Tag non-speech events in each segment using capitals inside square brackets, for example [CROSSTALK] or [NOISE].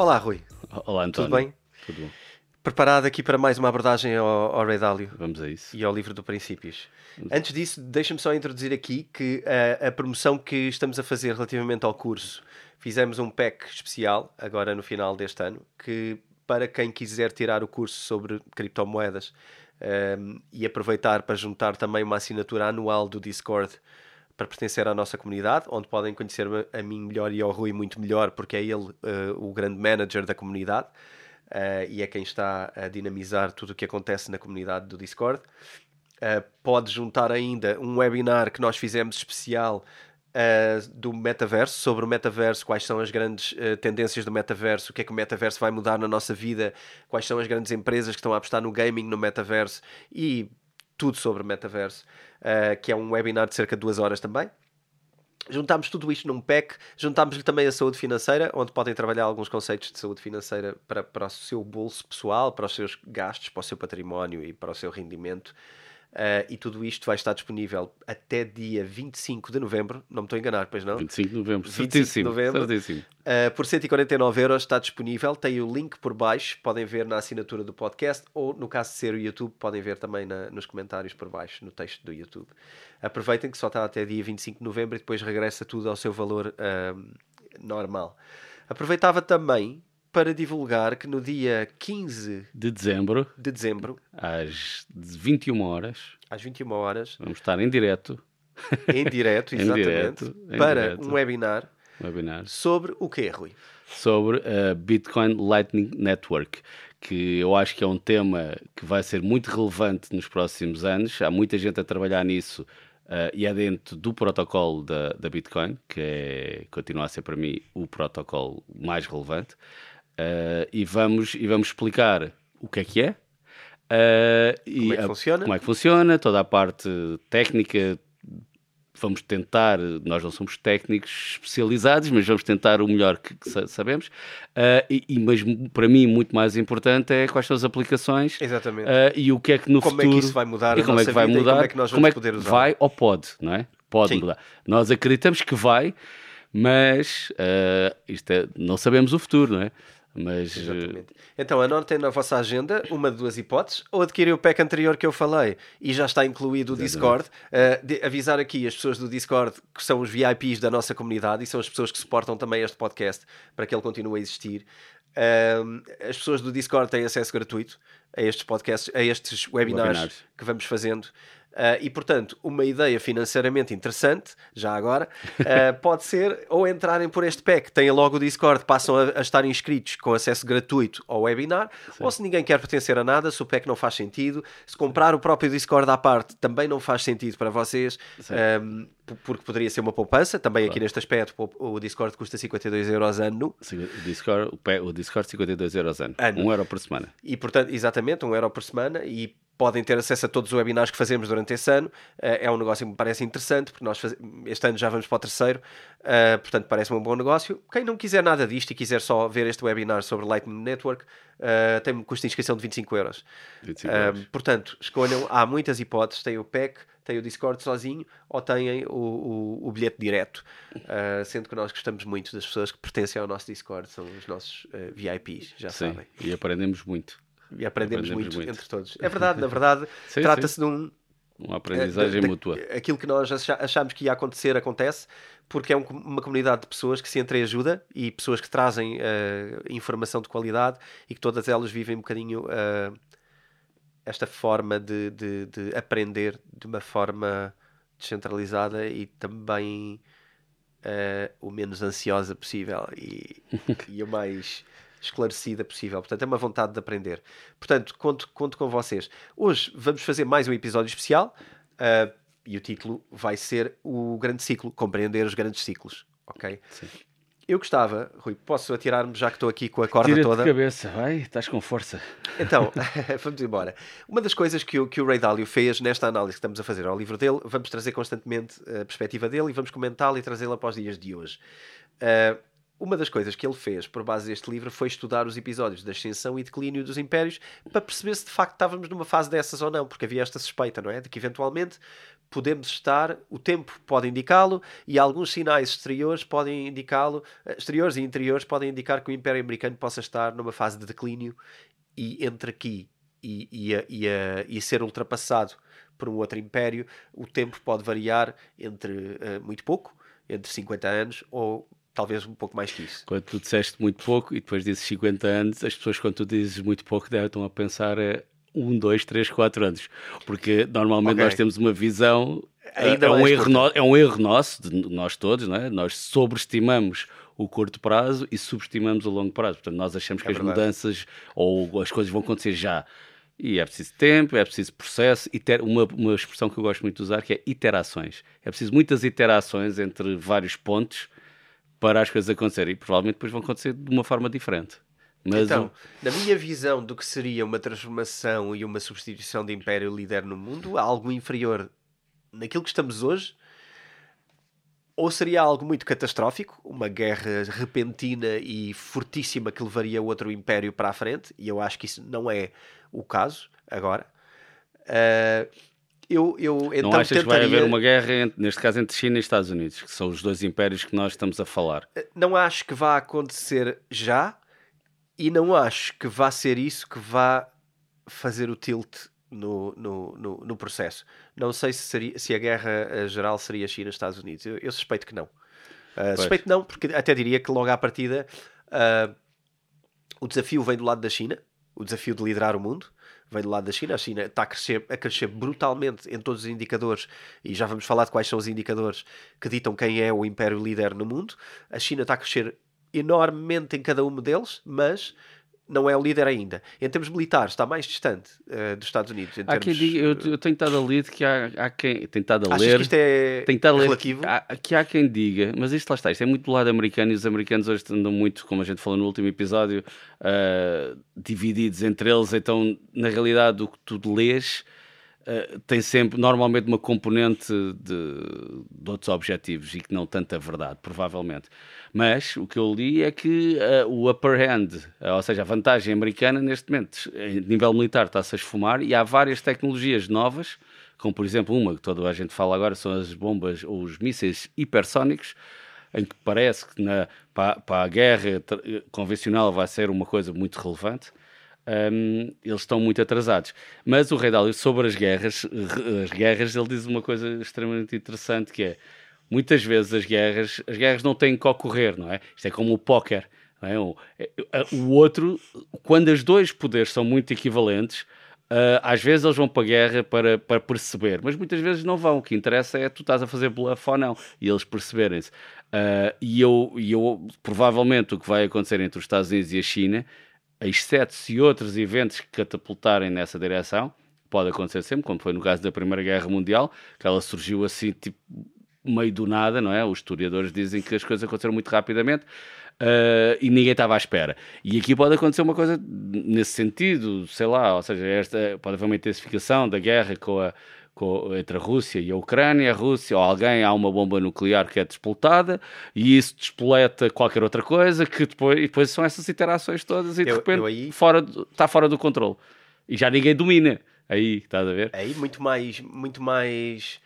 Olá, Rui. Olá, António. Tudo bem? Tudo bom. Preparado aqui para mais uma abordagem ao, ao Rei Dálio Vamos a isso. e ao livro do Princípios. Antes disso, deixa-me só introduzir aqui que a, a promoção que estamos a fazer relativamente ao curso, fizemos um pack especial, agora no final deste ano, que para quem quiser tirar o curso sobre criptomoedas um, e aproveitar para juntar também uma assinatura anual do Discord para pertencer à nossa comunidade, onde podem conhecer a mim melhor e ao Rui muito melhor, porque é ele uh, o grande manager da comunidade. Uh, e é quem está a dinamizar tudo o que acontece na comunidade do Discord. Uh, pode juntar ainda um webinar que nós fizemos especial uh, do metaverso, sobre o metaverso, quais são as grandes tendências do metaverso, o que é que o metaverso vai mudar na nossa vida, quais são as grandes empresas que estão a apostar no gaming no metaverso e tudo sobre o metaverso, que é um webinar de cerca de duas horas também. Juntámos tudo isto num pack, juntámos-lhe também a saúde financeira, onde podem trabalhar alguns conceitos de saúde financeira para, para o seu bolso pessoal, para os seus gastos, para o seu património e para o seu rendimento. Uh, e tudo isto vai estar disponível até dia 25 de novembro, não me estou a enganar, pois não? 25 de novembro, 25 certíssimo. de novembro. certíssimo. Uh, por 149 euros está disponível, tem o link por baixo, podem ver na assinatura do podcast ou no caso de ser o YouTube, podem ver também na, nos comentários por baixo, no texto do YouTube. Aproveitem que só está até dia 25 de novembro e depois regressa tudo ao seu valor uh, normal. Aproveitava também para divulgar que no dia 15 De dezembro, de dezembro, às 21 horas, às 21 horas, vamos estar em direto, em direto, [LAUGHS] Em exatamente, direto, em para direto. um webinar webinar, sobre o que, Rui? sobre a Bitcoin Lightning Network, que eu acho que é um tema que vai ser muito relevante nos próximos anos. Há muita gente a trabalhar nisso eh, e é dentro do protocolo da, da Bitcoin, que é, continua a ser para mim o protocolo mais relevante. Eh, e, vamos, e vamos explicar o que é que é. eh, Como é que a- funciona? como é que funciona, toda a parte técnica, vamos tentar, nós não somos técnicos especializados, mas vamos tentar o melhor que, que sa- sabemos. Ah, e, e- mas para mim, muito mais importante é quais são as aplicações e o que é que no Como é que futuro. isso vai mudar e como é que vai mudar, como é que nós como vamos é que poder usar. vai ou pode, não é? Pode Sim. mudar. Nós acreditamos que vai, mas ah, isto é- não sabemos o futuro, não é? Mas ah, Exatamente. Então anotem na vossa agenda uma de duas hipóteses, ou adquirem o pack anterior que eu falei e já está incluído o Discord. Uh, de- avisar aqui as pessoas do Discord que são os VIPs da nossa comunidade e são as pessoas que suportam também este podcast para que ele continue a existir. Um, as pessoas do Discord têm acesso gratuito a estes podcasts, a estes webinars, Webinars. que vamos fazendo. Uh, e portanto, uma ideia financeiramente interessante, já agora, uh, [LAUGHS] pode ser ou entrarem por este pack, têm logo o Discord, passam a, a estar inscritos com acesso gratuito ao webinar, ou se ninguém quer pertencer a nada, se o pack não faz sentido, se comprar o próprio Discord à parte também não faz sentido para vocês, um, p- porque poderia ser uma poupança, também aqui neste aspecto, o Discord custa 52 euros ano, o Discord, o pe- o Discord 52 euros ano, Ano. 1 euro por semana. E, portanto, exatamente, um euro por semana. E podem ter acesso a todos os webinars que fazemos durante esse ano. Eh, é um negócio que me parece interessante, porque nós faz... este ano já vamos para o terceiro, eh, portanto, parece-me um bom negócio. Quem não quiser nada disto e quiser só ver este webinar sobre Lightning Network, eh, tem um custo de inscrição de 25 euros. 25 Eh, euros. portanto, escolham, há muitas hipóteses, tem o PEC, tem o Discord sozinho ou têm o, o, o bilhete direto, Eh, sendo que nós gostamos muito das pessoas que pertencem ao nosso Discord, são os nossos eh, VIPs, já Sim, sabem e aprendemos muito. E aprendemos, Aprendemos muito, muito. entre todos. É verdade, na verdade, [LAUGHS] trata-se de um. Uma aprendizagem da- da- mútua. Aquilo que nós acha- achámos que ia acontecer, acontece, porque é um- uma comunidade de pessoas que se entreajuda e pessoas que trazem eh, informação de qualidade e que todas elas vivem um bocadinho eh, esta forma de, de- de aprender de uma forma descentralizada e também eh, o menos ansiosa possível e, [LAUGHS] e o mais esclarecida possível. Portanto, é uma vontade de aprender. Portanto, conto, conto com vocês. Hoje vamos fazer mais um episódio especial ah, e o título vai ser O Grande Ciclo, Compreender os Grandes Ciclos. Ok? Sim. Eu gostava, Rui, posso atirar-me já que estou aqui com a corda Tira-te toda? de cabeça, vai, estás com força. Então, [LAUGHS] [LAUGHS] vamos embora. Uma das coisas que o, que o Ray Dalio fez nesta análise que estamos a fazer ao livro dele, vamos trazer constantemente a perspectiva dele e vamos comentá-la e trazê-la para os dias de hoje. Ah, uma das coisas que ele fez por base deste livro foi estudar os episódios da ascensão e declínio dos impérios para perceber se de facto estávamos numa fase dessas ou não, porque havia esta suspeita, não é? De que eventualmente podemos estar, o tempo pode indicá-lo e alguns sinais exteriores podem indicá-lo, eh, exteriores e interiores podem indicar que o Império Americano possa estar numa fase de declínio e entre aqui e, e, a, e, a, e ser ultrapassado por um outro império, o tempo pode variar entre uh, muito pouco, entre 50 anos ou talvez um pouco mais que isso. Quando tu disseste muito pouco e depois dizes 50 anos, as pessoas quando tu dizes muito pouco devem estão a pensar é um, dois, três, quatro anos. Porque normalmente okay. nós temos uma visão. Ainda é, um erro no, é um erro nosso, de nós todos, não é? Nós sobreestimamos o curto prazo e subestimamos o longo prazo. Portanto, nós achamos é que verdade. as mudanças ou as coisas vão acontecer já. E é preciso tempo, é preciso processo, iter, uma, uma expressão que eu gosto muito de usar que é iterações. É preciso muitas iterações entre vários pontos para as coisas acontecerem e provavelmente depois vão acontecer de uma forma diferente. Mas então, na minha visão do que seria uma transformação e uma substituição de império líder no mundo, algo inferior naquilo que estamos hoje, ou seria algo muito catastrófico, uma guerra repentina e fortíssima que levaria outro império para a frente, e eu acho que isso não é o caso agora. Uh, eu, eu, então, não achas tentaria... que vai haver uma guerra, entre, neste caso, entre China e Estados Unidos, que são os dois impérios que nós estamos a falar? Ah, não acho que vá acontecer já, e não acho que vá ser isso que vá fazer o tilt no, no, no, no, processo. Não sei se, seria, se a guerra eh, geral seria China-Estados Unidos. Eu, eu, suspeito que não. Uh, suspeito não, porque até diria que logo à partida uh, o desafio vem do lado da China, o desafio de liderar o mundo vem do lado da China. A China está a crescer, a crescer brutalmente em todos os indicadores, e já vamos falar de quais são os indicadores que ditam quem é o império líder no mundo. A China está a crescer enormemente em cada um deles, mas não é o líder ainda. Em termos militares, está mais distante uh, dos Estados Unidos. há termos, quem diga, eu, eu, tenho estado a ler que há, há quem. Tenho estado a ler. Que isto é relativo? Que há, que há quem diga, mas isto lá está, isto é muito do lado americano e os americanos hoje andam muito, como a gente falou no último episódio, uh, divididos entre eles. Então, na realidade, o que tu lês eh, tem sempre, normalmente, uma componente de, de, outros objetivos e que não tanta verdade, provavelmente. Mas o que eu li é que uh, o upper hand, uh, ou seja, a vantagem americana, neste momento, em nível militar, está-se a esfumar e há várias tecnologias novas, como por exemplo uma que toda a gente fala agora, são as bombas ou os mísseis hipersónicos, em que parece que na, para, para a guerra convencional vai ser uma coisa muito relevante um, eles estão muito atrasados. Mas o Rei Dálio, sobre as guerras, as guerras, ele diz uma coisa extremamente interessante que é muitas vezes as guerras, as guerras não têm que ocorrer, não é? Isto é como o póquer. É? O, é, o outro, quando os dois poderes são muito equivalentes, Uh, às vezes eles vão para a guerra para, para perceber, mas muitas vezes não vão. O que interessa é tu estás a fazer bluff ou não e eles perceberem-se. Uh, e, eu, eu, provavelmente, o que vai acontecer entre os Estados Unidos e a China exceto se outros eventos que catapultarem nessa direção, pode acontecer sempre, como foi no caso da Primeira Guerra Mundial, que ela surgiu assim, tipo, meio do nada, não é? Os historiadores dizem que as coisas aconteceram muito rapidamente uh, e ninguém estava à espera. E aqui pode acontecer uma coisa nesse sentido, sei lá, ou seja, esta, pode haver uma intensificação da guerra com a entre a Rússia e a Ucrânia, a Rússia ou alguém há uma bomba nuclear que é despoltada e isso despoleta qualquer outra coisa que depois, e depois são essas interações todas e de eu, repente eu aí... fora, está fora do controle e já ninguém domina. Aí, estás a ver? Aí muito mais, muito mais.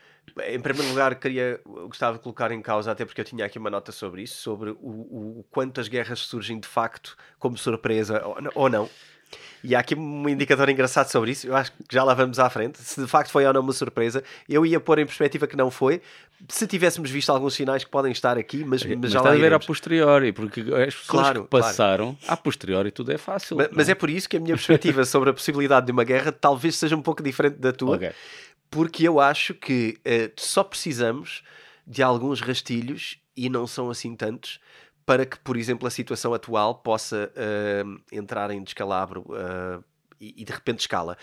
Em primeiro lugar, queria, gostava de colocar em causa, até porque eu tinha aqui uma nota sobre isso, sobre o, o quanto as guerras surgem de facto como surpresa ou não. E há aqui um indicador engraçado sobre isso, eu acho que já lá vamos à frente. Se de facto foi ou não uma surpresa, eu ia pôr em perspectiva que não foi. Se tivéssemos visto alguns sinais que podem estar aqui, mas, mas, mas já está a ver a posteriori, porque as pessoas claro, que passaram, claro. a posteriori tudo é fácil. Mas, mas, é por isso que a minha perspectiva [LAUGHS] sobre a possibilidade de uma guerra talvez seja um pouco diferente da tua, okay. porque eu acho que uh, só precisamos de alguns rastilhos e não são assim tantos para que, por exemplo, a situação atual possa uh, entrar em descalabro uh, e, e, de repente escala.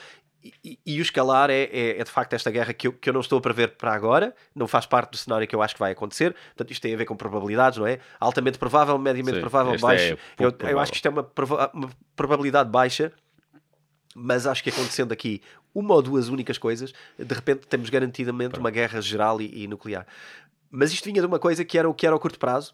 E, e, e o escalar é, é, é, de facto esta guerra que eu, que eu não estou a prever para agora, não faz parte do cenário que eu acho que vai acontecer. Portanto, isto tem a ver com probabilidades, não é? Altamente provável, mediamente Sim, provável, baixo. É eu, eu, acho que isto é uma, uma probabilidade baixa, mas acho que acontecendo aqui uma ou duas únicas coisas, de repente temos garantidamente uma guerra geral e, e nuclear. Mas isto vinha de uma coisa que era o que era o curto prazo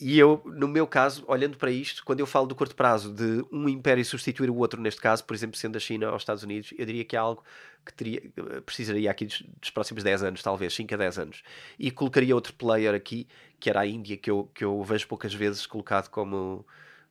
e eu, no meu caso, olhando para isto, quando eu falo do curto prazo de um império substituir o outro, neste caso, por exemplo, sendo a China ou os Estados Unidos, eu diria que é algo que teria, precisaria aqui dos, dos, próximos 10 anos, talvez 5 a 10 anos. E colocaria outro player aqui, que era a Índia, que eu, que eu vejo poucas vezes colocado como,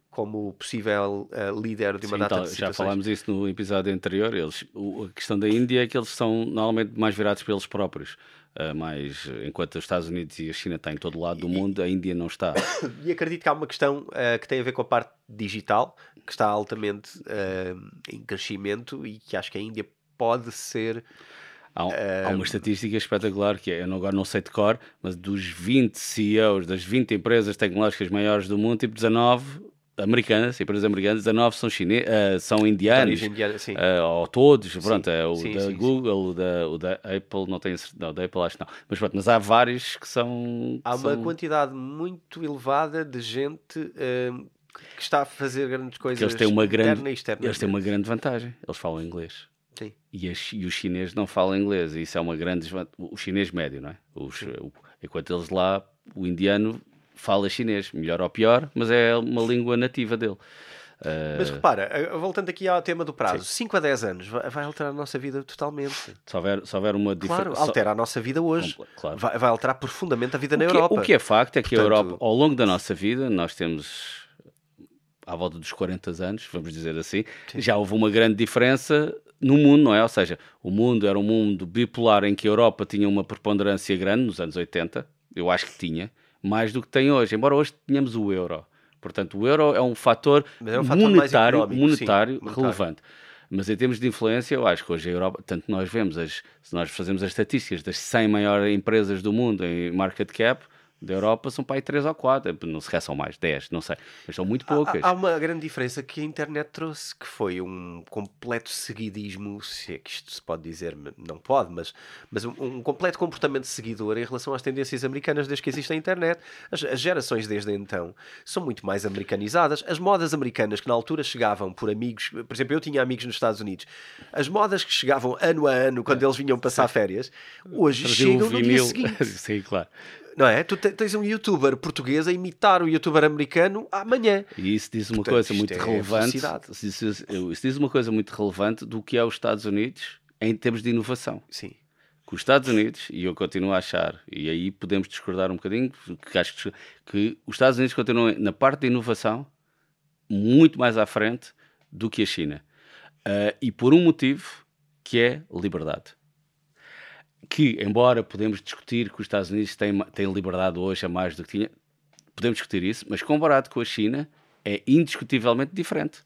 como possível uh, líder de uma Sim, data tal, de Já falámos isso no episódio anterior. Eles, o, a questão da Índia é que eles são normalmente mais virados para eles próprios. Uh, mas enquanto os Estados Unidos e a China estão em todo lado do mundo, a Índia não está. [COUGHS] E acredito que há uma questão uh, que tem a ver com a parte digital, que está altamente uh, em crescimento e que acho que a Índia pode ser. Há, há, uma estatística espetacular que é, eu agora não sei de cor, mas dos 20 CEOs das 20 empresas tecnológicas maiores do mundo, tipo 19 americanas, empresas americanas, 19 são, chine... Uh, são indianos, indiana, uh, ou todos, pronto, é o sim, da sim, Google, O, da, o da Apple, não tenho não, da Apple acho que não, mas pronto, mas há vários que são... Há uma são... quantidade muito elevada de gente uh, que está a fazer grandes coisas eles têm uma grande, Eles têm uma grande vantagem, eles falam inglês. Sim. E, as, e os chineses não falam inglês, e isso é uma grande o chinês médio, não é? Os, o, enquanto eles lá, o indiano fala chinês, melhor ou pior, mas é uma língua nativa dele. Uh... Mas repara, eh, voltando aqui ao tema do prazo, Sim. 5 a 10 anos vai alterar a nossa vida totalmente. Se houver, se houver uma diferença. Claro, altera a nossa vida hoje. Claro. Vai, vai, alterar profundamente a vida o na Europa. o que é facto é que Portanto... a Europa, ao longo da nossa vida, nós temos à volta dos 40 anos, vamos dizer assim, Sim. já houve uma grande diferença no mundo, não é? Ou seja, o mundo era um mundo bipolar em que a Europa tinha uma preponderância grande nos anos 80, eu acho que tinha mais do que tem hoje, embora hoje tenhamos o euro. Portanto, o euro é um fator, é um fator monetário, monetário sim, relevante. Mas em termos de influência, eu acho que hoje a Europa, tanto nós vemos, as, se nós fazemos as estatísticas das 100 maiores empresas do mundo em market cap, da Europa são para aí 3 ou 4, não se são mais, 10, não sei, mas são muito poucas. Há, há, uma grande diferença que a internet trouxe, que foi um completo seguidismo, se é que isto se pode dizer, não pode, mas, mas um, um completo comportamento seguidor em relação às tendências americanas desde que existe a internet. As, as, gerações desde então são muito mais americanizadas. As modas americanas que na altura chegavam por amigos, por exemplo, eu tinha amigos nos Estados Unidos, as modas que chegavam ano a ano quando eles vinham passar férias, hoje chegam no dia seguinte. [LAUGHS] Sim, claro não é? Tu tens um youtuber português a imitar o youtuber americano amanhã. E isso diz uma Portanto, coisa muito é relevante. Isso, isso, isso, diz uma coisa muito relevante do que é os Estados Unidos em termos de inovação. Sim. Que os Estados Unidos, e eu continuo a achar, e aí podemos discordar um bocadinho, que acho que, que os Estados Unidos continuam na parte de inovação muito mais à frente do que a China. Uh, e por um motivo que é liberdade que, embora podemos discutir que os Estados Unidos têm, têm liberdade hoje a mais do que tinha, podemos discutir isso, mas comparado com a China, é indiscutivelmente diferente.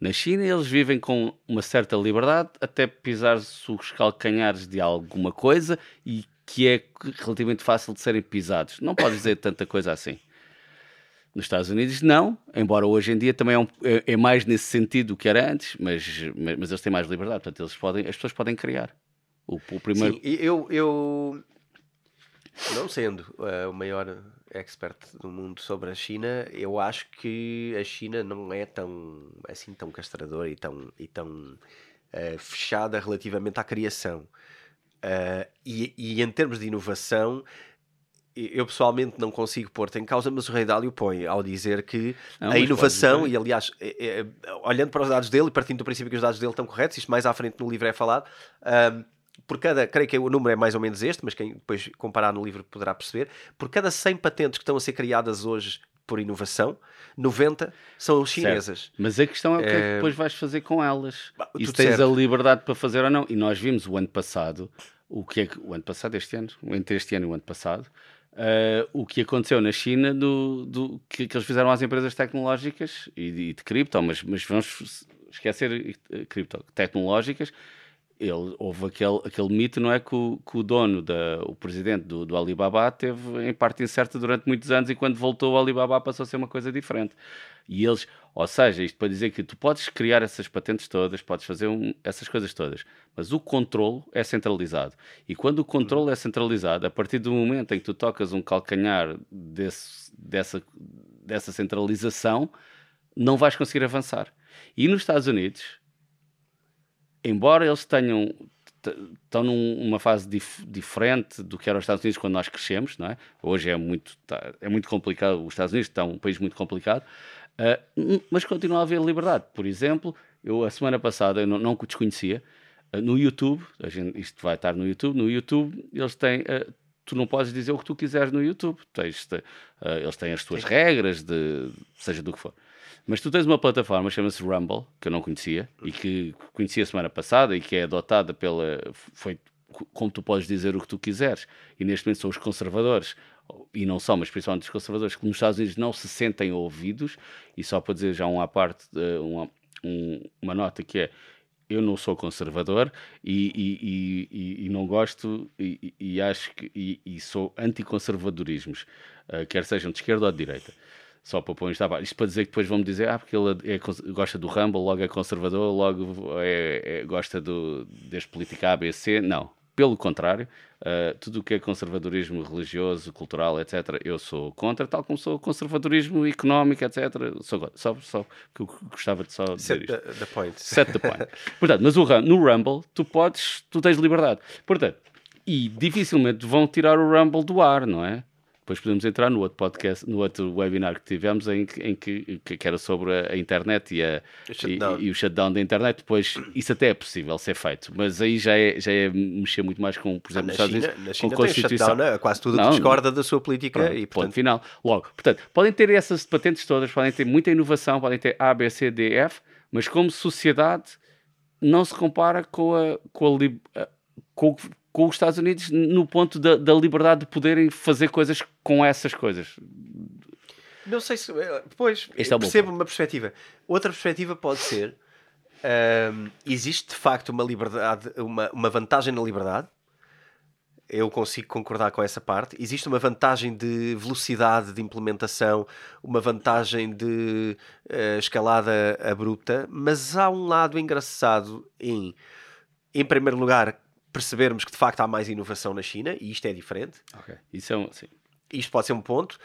Na China, eles vivem com uma certa liberdade, até pisar os calcanhares de alguma coisa e que é relativamente fácil de serem pisados. Não pode dizer tanta coisa assim. Nos Estados Unidos, não, embora hoje em dia também é, um, é, é mais nesse sentido do que era antes, mas, mas, mas, eles têm mais liberdade, portanto, eles podem, as pessoas podem criar. O, o primeiro... Sim, eu, eu não sendo uh, o maior expert do mundo sobre a China, eu acho que a China não é tão assim tão castradora e tão, e tão uh, fechada relativamente à criação. Uh, e, e, em termos de inovação, eu pessoalmente não consigo pôr-te em causa, mas o Rei Dálio põe ao dizer que não, a inovação, e aliás, é, é, olhando para os dados dele e partindo do princípio que os dados dele estão corretos, isto mais à frente no livro é falado por cada, creio que o número é mais ou menos este, mas quem depois comparar no livro poderá perceber, por cada 100 patentes que estão a ser criadas hoje por inovação, 90 são chinesas. Certo. Mas a questão é o que é... depois vais fazer com elas. E se tens certo. a liberdade para fazer ou não. E nós vimos o ano passado, o que é que, o ano passado, este ano, entre este ano e o ano passado, uh, o que aconteceu na China do, do que, que, eles fizeram às empresas tecnológicas e, e de cripto, mas, mas vamos esquecer eh, cripto, tecnológicas, ele, houve aquele, aquele mito, não é? Que o, que o dono, da, o presidente do, do, Alibaba, teve em parte incerta durante muitos anos e quando voltou o Alibaba passou a ser uma coisa diferente. E eles, ou seja, isto para dizer que tu podes criar essas patentes todas, podes fazer um, essas coisas todas, mas o controle é centralizado. E quando o controle é centralizado, a partir do momento em que tu tocas um calcanhar desse, dessa, dessa centralização, não vais conseguir avançar. E nos Estados Unidos, embora eles tenham estão numa fase dif diferente do que eram os Estados Unidos quando nós crescemos, não é? Hoje é muito, tá, é muito complicado, os Estados Unidos estão um país muito complicado, uh, mas continua a haver liberdade. Por exemplo, eu a semana passada, eu não, não desconhecia, uh, no YouTube, gente, isto vai estar no YouTube, no YouTube eles têm, uh, tu não podes dizer o que tu quiseres no YouTube, tens, eles têm as tuas Sim. regras, de seja do que for. Mas tu tens uma plataforma, chama-se Rumble, que eu não conhecia e que conheci a semana passada e que é adotada pela. Foi como tu podes dizer o que tu quiseres. E neste momento são os conservadores, e não são, mas principalmente os conservadores, que nos Estados Unidos não se sentem ouvidos. E só para dizer já uma parte, uma, um, uma nota que é eu não sou conservador e, e, e, e não gosto e, acho que e, sou anticonservadorismos, uh, quer sejam de esquerda ou de direita. Só para pôr isto, ah, isto para dizer que depois vão-me dizer ah, porque ele é, gosta do Rumble, logo é conservador, logo é, é, gosta do, deste político ABC. Não, pelo contrário, uh, tudo o que é conservadorismo religioso, cultural, etc., eu sou contra, tal como sou conservadorismo económico, etc. Sou, só, só que eu gostava de só dizer Set isto. The, the point. [LAUGHS] Set the point. Portanto, mas o, no Rumble, tu podes, tu tens liberdade. Portanto, e dificilmente vão tirar o Rumble do ar, não é? Depois podemos entrar no outro podcast, no outro webinar que tivemos, em, em que, que, era sobre a, a internet e, a, o e, e, o shutdown da internet. Depois, isso até é possível ser feito, mas aí já é, já é mexer muito mais com, por exemplo, ah, Estados Unidos, na China com Constituição. Shutdown, né? quase tudo não, discorda da sua política pronto, e, portanto... ponto final. Logo, portanto, podem ter essas patentes todas, podem ter muita inovação, podem ter A, B, C, D, F, mas como sociedade não se compara com a, com a, com, com os Estados Unidos no ponto da, da, liberdade de poderem fazer coisas com essas coisas. Não sei se. Depois, eh, este é percebo uma perspectiva. Outra perspectiva pode ser: um, existe de facto uma liberdade, uma, uma vantagem na liberdade. Eu consigo concordar com essa parte. Existe uma vantagem de velocidade de implementação, uma vantagem de uh, escalada abrupta, mas há um lado engraçado em, em primeiro lugar, percebermos que de facto há mais inovação na China e isto é diferente. Ok, isso é um, sim. Isto pode ser um ponto.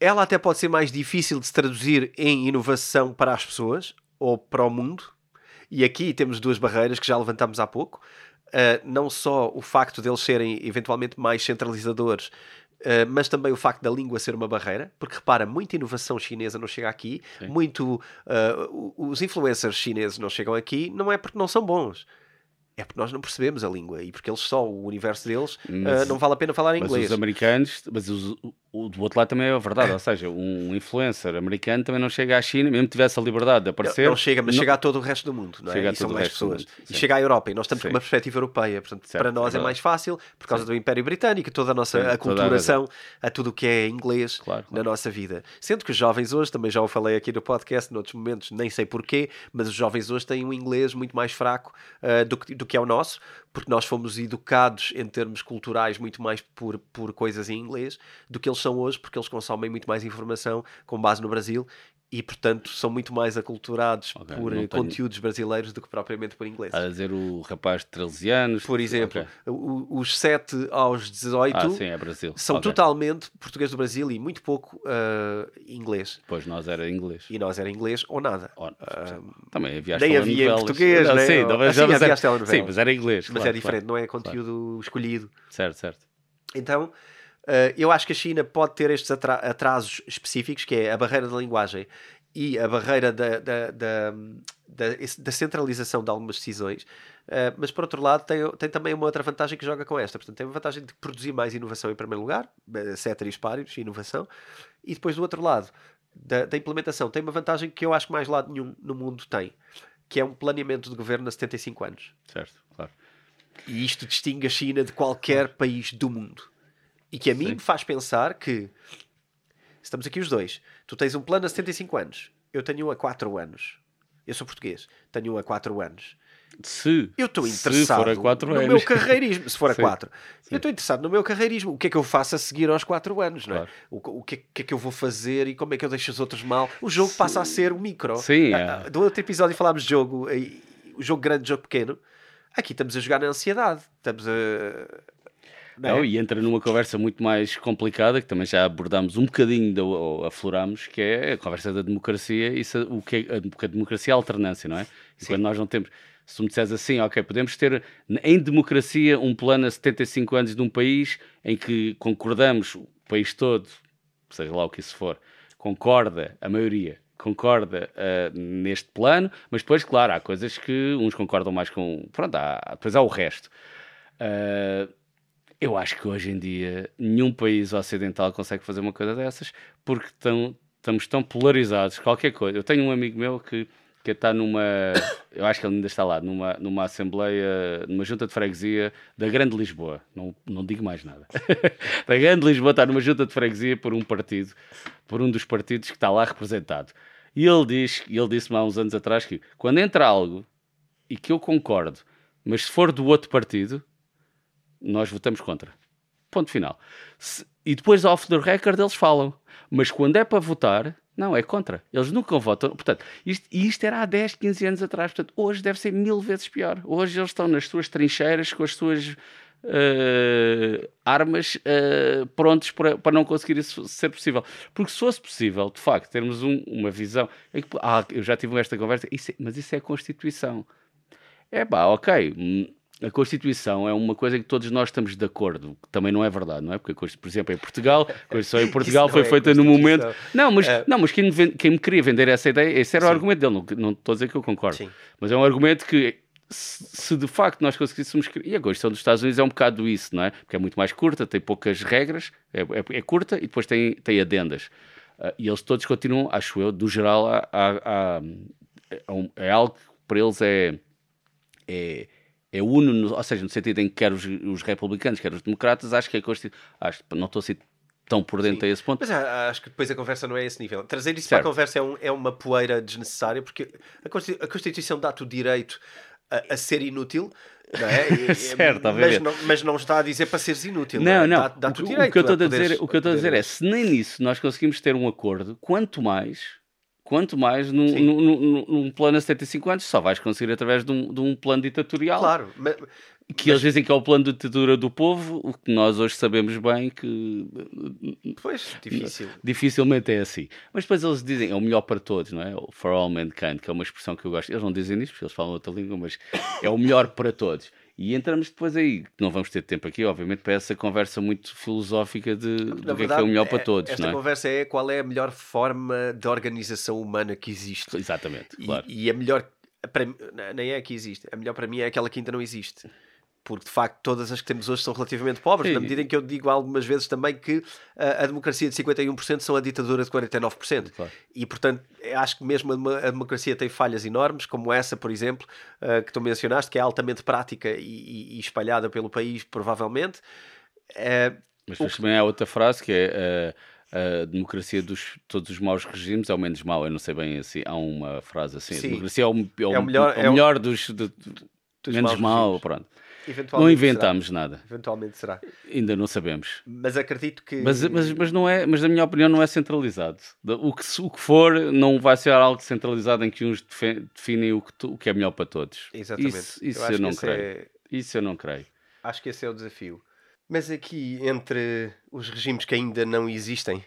Ela até pode ser mais difícil de se traduzir em inovação para as pessoas ou para o mundo. E aqui temos duas barreiras que já levantamos há pouco. Uh, não só o facto deles serem eventualmente mais centralizadores, Uh, mas também o facto da língua ser uma barreira, porque repara, muita inovação chinesa não chega aqui, Sim. muito uh, os influencers chineses não chegam aqui, não é porque não são bons, é porque nós não percebemos a língua e porque eles só, o universo deles, mas, uh, não vale a pena falar inglês. Mas os americanos, mas os, o, do outro lado também é verdade, ou seja, um influencer americano também não chega à China, mesmo que tivesse a liberdade de aparecer. Não, chega, mas não... chega a todo o resto do mundo, não é? Chega a todo o resto pessoas. Do mundo, e chega à Europa e nós estamos Sim. com uma perspectiva europeia, portanto, certo, para nós é, é mais fácil por causa Sim. do Império Britânico, toda a nossa Sim, aculturação a, a, tudo o que é inglês claro, claro. na nossa vida. Sendo que os jovens hoje, também já o falei aqui no podcast, noutros momentos, nem sei porquê, mas os jovens hoje têm um inglês muito mais fraco uh, do, que, do que é o nosso, porque nós fomos educados em termos culturais muito mais por, por coisas em inglês do que eles são hoje, porque eles consomem muito mais informação com base no Brasil e, portanto, são muito mais aculturados okay, por tenho... conteúdos brasileiros do que propriamente por inglês. A dizer o rapaz de 13 anos. Por exemplo, okay. os 7 aos 18 ah, sim, é são okay. totalmente português do Brasil e muito pouco uh, inglês. Pois nós era inglês. E nós era inglês ou nada. Oh, uh, também havia Nem havia em português, não, né? Sim, não, assim, havia Sim, mas era inglês. Mas claro, é diferente, claro. não é conteúdo claro. escolhido. Certo, certo. Então, eu acho que a China pode ter estes atrasos específicos, que é a barreira da linguagem e a barreira da, da, da, da, da centralização de algumas decisões. Uh, mas por outro lado, tem, tem também uma outra vantagem que joga com esta. Portanto, tem a vantagem de produzir mais inovação em primeiro lugar, ceteris paribus, inovação, e depois do outro lado, da, da implementação, tem uma vantagem que eu acho que mais lado nenhum no mundo tem, que é um planeamento de governo a 75 anos. Certo, claro. E isto distingue a China de qualquer país do mundo. E que a mim Sim. me faz pensar que estamos aqui os dois. Tu tens um plano a 75 anos, eu tenho um a 4 anos. Eu sou português, tenho um a 4 anos. Se eu estou interessado no anos. meu carreirismo, se for a [LAUGHS] 4, eu estou interessado no meu carreirismo. O que é que eu faço a seguir aos 4 anos? Não é? Claro. O, o que, é, que, é que eu vou fazer e como é que eu deixo os outros mal? O jogo Sim. passa a ser o micro. Sim, ah, é. Do outro episódio falámos de jogo, o jogo grande, jogo pequeno. Aqui estamos a jogar na ansiedade. Estamos a não, é? e entra numa conversa muito mais complicada, que também já abordámos um bocadinho, ou afloramos, que é a conversa da democracia e o que é a democracia é a alternância, não é? E quando nós não temos. Se tu me disseres assim, ok, podemos ter em democracia um plano a 75 anos de um país em que concordamos, o país todo, seja lá o que isso for, concorda, a maioria, concorda uh, neste plano, mas depois, claro, há coisas que uns concordam mais com. Pronto, há, depois há o resto. Uh, eu acho que hoje em dia nenhum país ocidental consegue fazer uma coisa dessas porque tão, estamos tão polarizados. Qualquer coisa. Eu tenho um amigo meu que, que está numa. [COUGHS] Eu acho que ele ainda está lá, numa, numa assembleia, numa junta de freguesia da Grande Lisboa. Não, não digo mais nada. [LAUGHS] da Grande Lisboa está numa junta de freguesia por um partido, por um dos partidos que está lá representado. E ele diz, ele disse-me há uns anos atrás que quando entra algo e que eu concordo, mas se for do outro partido, nós votamos contra. Ponto final. Se, e depois, off the record, eles falam. Mas quando é para votar, não, é contra. Eles nunca votam. Portanto, isto, isto era há 10, 15 anos atrás. Portanto, hoje deve ser mil vezes pior. Hoje eles estão nas suas trincheiras com as suas uh, armas uh, prontos para, para não conseguir isso ser possível. Porque se fosse possível, de facto, termos um, uma visão. Ah, eu já tive esta conversa, isso é, mas isso é a Constituição. É pá, ok hum, a Constituição é uma coisa que todos nós estamos de acordo, que também não é verdade, não é? Porque, por exemplo, em Portugal, a Constituição em [LAUGHS] Portugal foi é feita no momento. Não, mas, é... não, mas quem, me, quem me queria vender essa ideia, esse era Sim. o argumento dele, não, não estou a dizer que eu concordo. Sim. Mas é um argumento que, se de facto nós conseguíssemos. E a Constituição dos Estados Unidos é um bocado isso, não é? Porque é muito mais curta, tem poucas regras, é, é, é curta e depois tem, tem adendas. Uh, e eles todos continuam, acho eu, do geral, a, a, a, é algo que para eles é. é é uno, ou seja, no sentido em que quer os, os republicanos, quer os democratas, acho que a Constituição. Acho, não estou a ser tão por dentro Sim. a esse ponto. Mas acho que depois a conversa não é esse nível. Trazer isso certo. para a conversa é, um, é, uma poeira desnecessária, porque a Constituição dá-te o direito a, a ser inútil. Não é? [LAUGHS] certo, mas, não, mas não está a dizer para seres inútil. Não, não. Dá, dá o, direito o que eu estou a, dizer, o que eu estou a dizer é, se nem nisso nós conseguimos ter um acordo, quanto mais Quanto mais num, num, num, num, plano a 75 anos, só vais conseguir através de um, de um plano ditatorial. Claro, mas, que eles dizem que é o plano de ditadura do povo, o que nós hoje sabemos bem que. Pois, difícil. Dificilmente é assim. Mas depois eles dizem é o melhor para todos, não é? For all mankind, que é uma expressão que eu gosto. Eles não dizem isto porque eles falam outra língua, mas é o melhor para todos. E entramos depois aí, não vamos ter tempo aqui, obviamente, para essa conversa muito filosófica de, do verdade, que é, que é o melhor para é, todos. Esta é? conversa é qual é a melhor forma de organização humana que existe. Exatamente, claro. E, e a melhor, para, nem é a que existe, a melhor para mim é aquela que ainda não existe porque de facto todas as que temos hoje são relativamente pobres, Sim. na medida em que eu digo algumas vezes também que a, a democracia de 51% são a ditadura de 49%. Claro. E portanto, acho que mesmo a, democracia tem falhas enormes, como essa, por exemplo, uh, que tu mencionaste, que é altamente prática e, e, e espalhada pelo país, provavelmente. Uh, Mas depois também há outra frase que é. Uh a democracia dos todos os maus regimes é o menos mau. Eu não sei bem assim. Há uma frase assim: Sim. a democracia é o, é o, é o melhor, é o melhor dos, de, dos menos mau. Pronto. Não inventámos será. nada. Eventualmente será. Ainda não sabemos. Mas acredito que. Mas, mas, mas, não é, mas na minha opinião, não é centralizado. O que, o que for, não vai ser algo centralizado em que uns definem o que, o que é melhor para todos. Exatamente. Isso, isso eu, eu não creio. É... Isso eu não creio. Acho que esse é o desafio. Mas aqui, entre os regimes que ainda não existem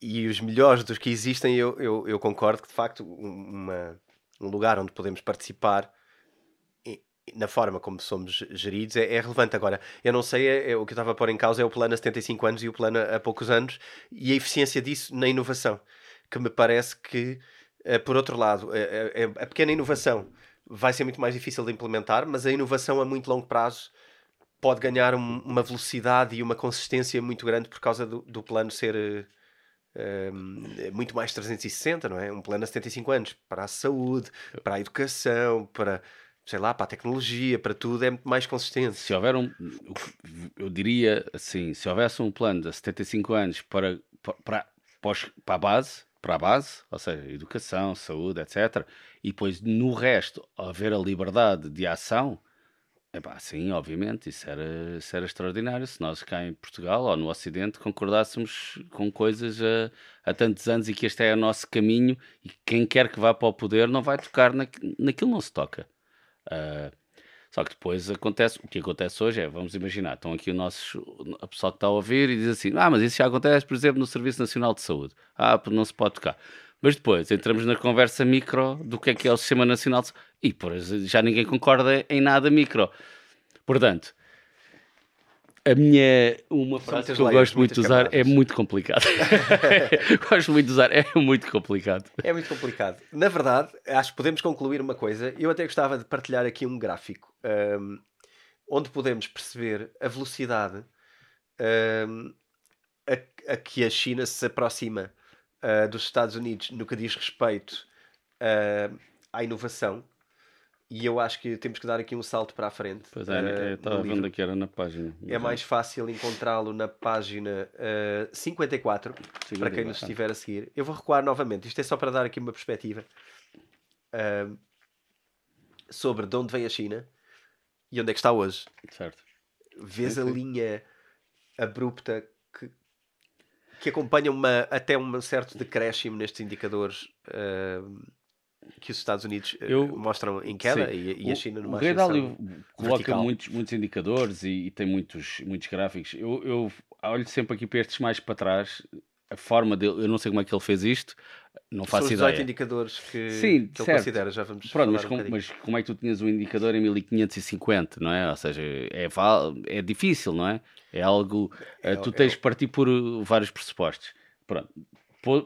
e os melhores dos que existem, eu, eu, eu concordo que, de facto, uma, um lugar onde podemos participar na forma como somos geridos é, é, relevante. Agora, eu não sei, é, é, o que eu estava a pôr em causa é o plano a 75 anos e o plano a, poucos anos e a eficiência disso na inovação, que me parece que, eh, por outro lado, eh, eh, a pequena inovação vai ser muito mais difícil de implementar, mas a inovação a muito longo prazo pode ganhar um, uma velocidade e uma consistência muito grande por causa do, do plano ser um, muito mais 360, não é? Um plano a 75 anos para a saúde, para a educação, para sei lá, para a tecnologia, para tudo, é mais consistente. Se houver um, eu diria assim, se houvesse um plano de 75 anos para, para, para a base, para a base, ou seja, educação, saúde, etc., e depois no resto haver a liberdade de ação, é pá, sim, obviamente, isso era, isso era extraordinário. Se nós cá em Portugal ou no Ocidente concordássemos com coisas há, há tantos anos e que este é o nosso caminho e quem quer que vá para o poder não vai tocar na, naquilo, não se toca. Uh, só que depois acontece, o que acontece hoje é, vamos imaginar, estão aqui o nosso, a pessoa que está a ouvir e diz assim, ah, mas isso já acontece, por exemplo, no Serviço Nacional de Saúde. Ah, não se pode tocar. Mas depois entramos na conversa micro do que é que é o Sistema Nacional de e pois já ninguém concorda em nada micro. Portanto, a minha uma frase que eu gosto muito de usar é muito complicado. [LAUGHS] gosto muito de usar, é muito complicado. É muito complicado. Na verdade, acho que podemos concluir uma coisa. Eu até gostava de partilhar aqui um gráfico um, onde podemos perceber a velocidade um, a, a, que a China se aproxima uh, dos Estados Unidos no que diz respeito uh, à inovação e eu acho que temos que dar aqui um salto para a frente. Pois é, uh, estava vendo aqui, era na página. É mais fácil encontrá-lo na página uh, 54, 54, para quem nos estiver a seguir. Eu vou recuar novamente, isto é só para dar aqui uma perspectiva uh, sobre de onde vem a China e onde é que está hoje. Certo. Vês a linha abrupta que, que acompanha uma, até um certo decréscimo nestes indicadores. Uh, que os Estados Unidos eh, eu, mostram em queda e, e, a China numa O Ray Dalio coloca muitos, muitos indicadores e, e, tem muitos, muitos gráficos. Eu, eu olho sempre aqui para estes mais para trás. A forma dele, eu não sei como é que ele fez isto, não faço São os 18 indicadores que, Sim, que ele considera, já vamos Pronto, mas, um mas, como é que tu tinhas um indicador em 1550, não é? Ou seja, é, é difícil, não é? É algo. É, tu tens de partir por vários pressupostos. Pronto,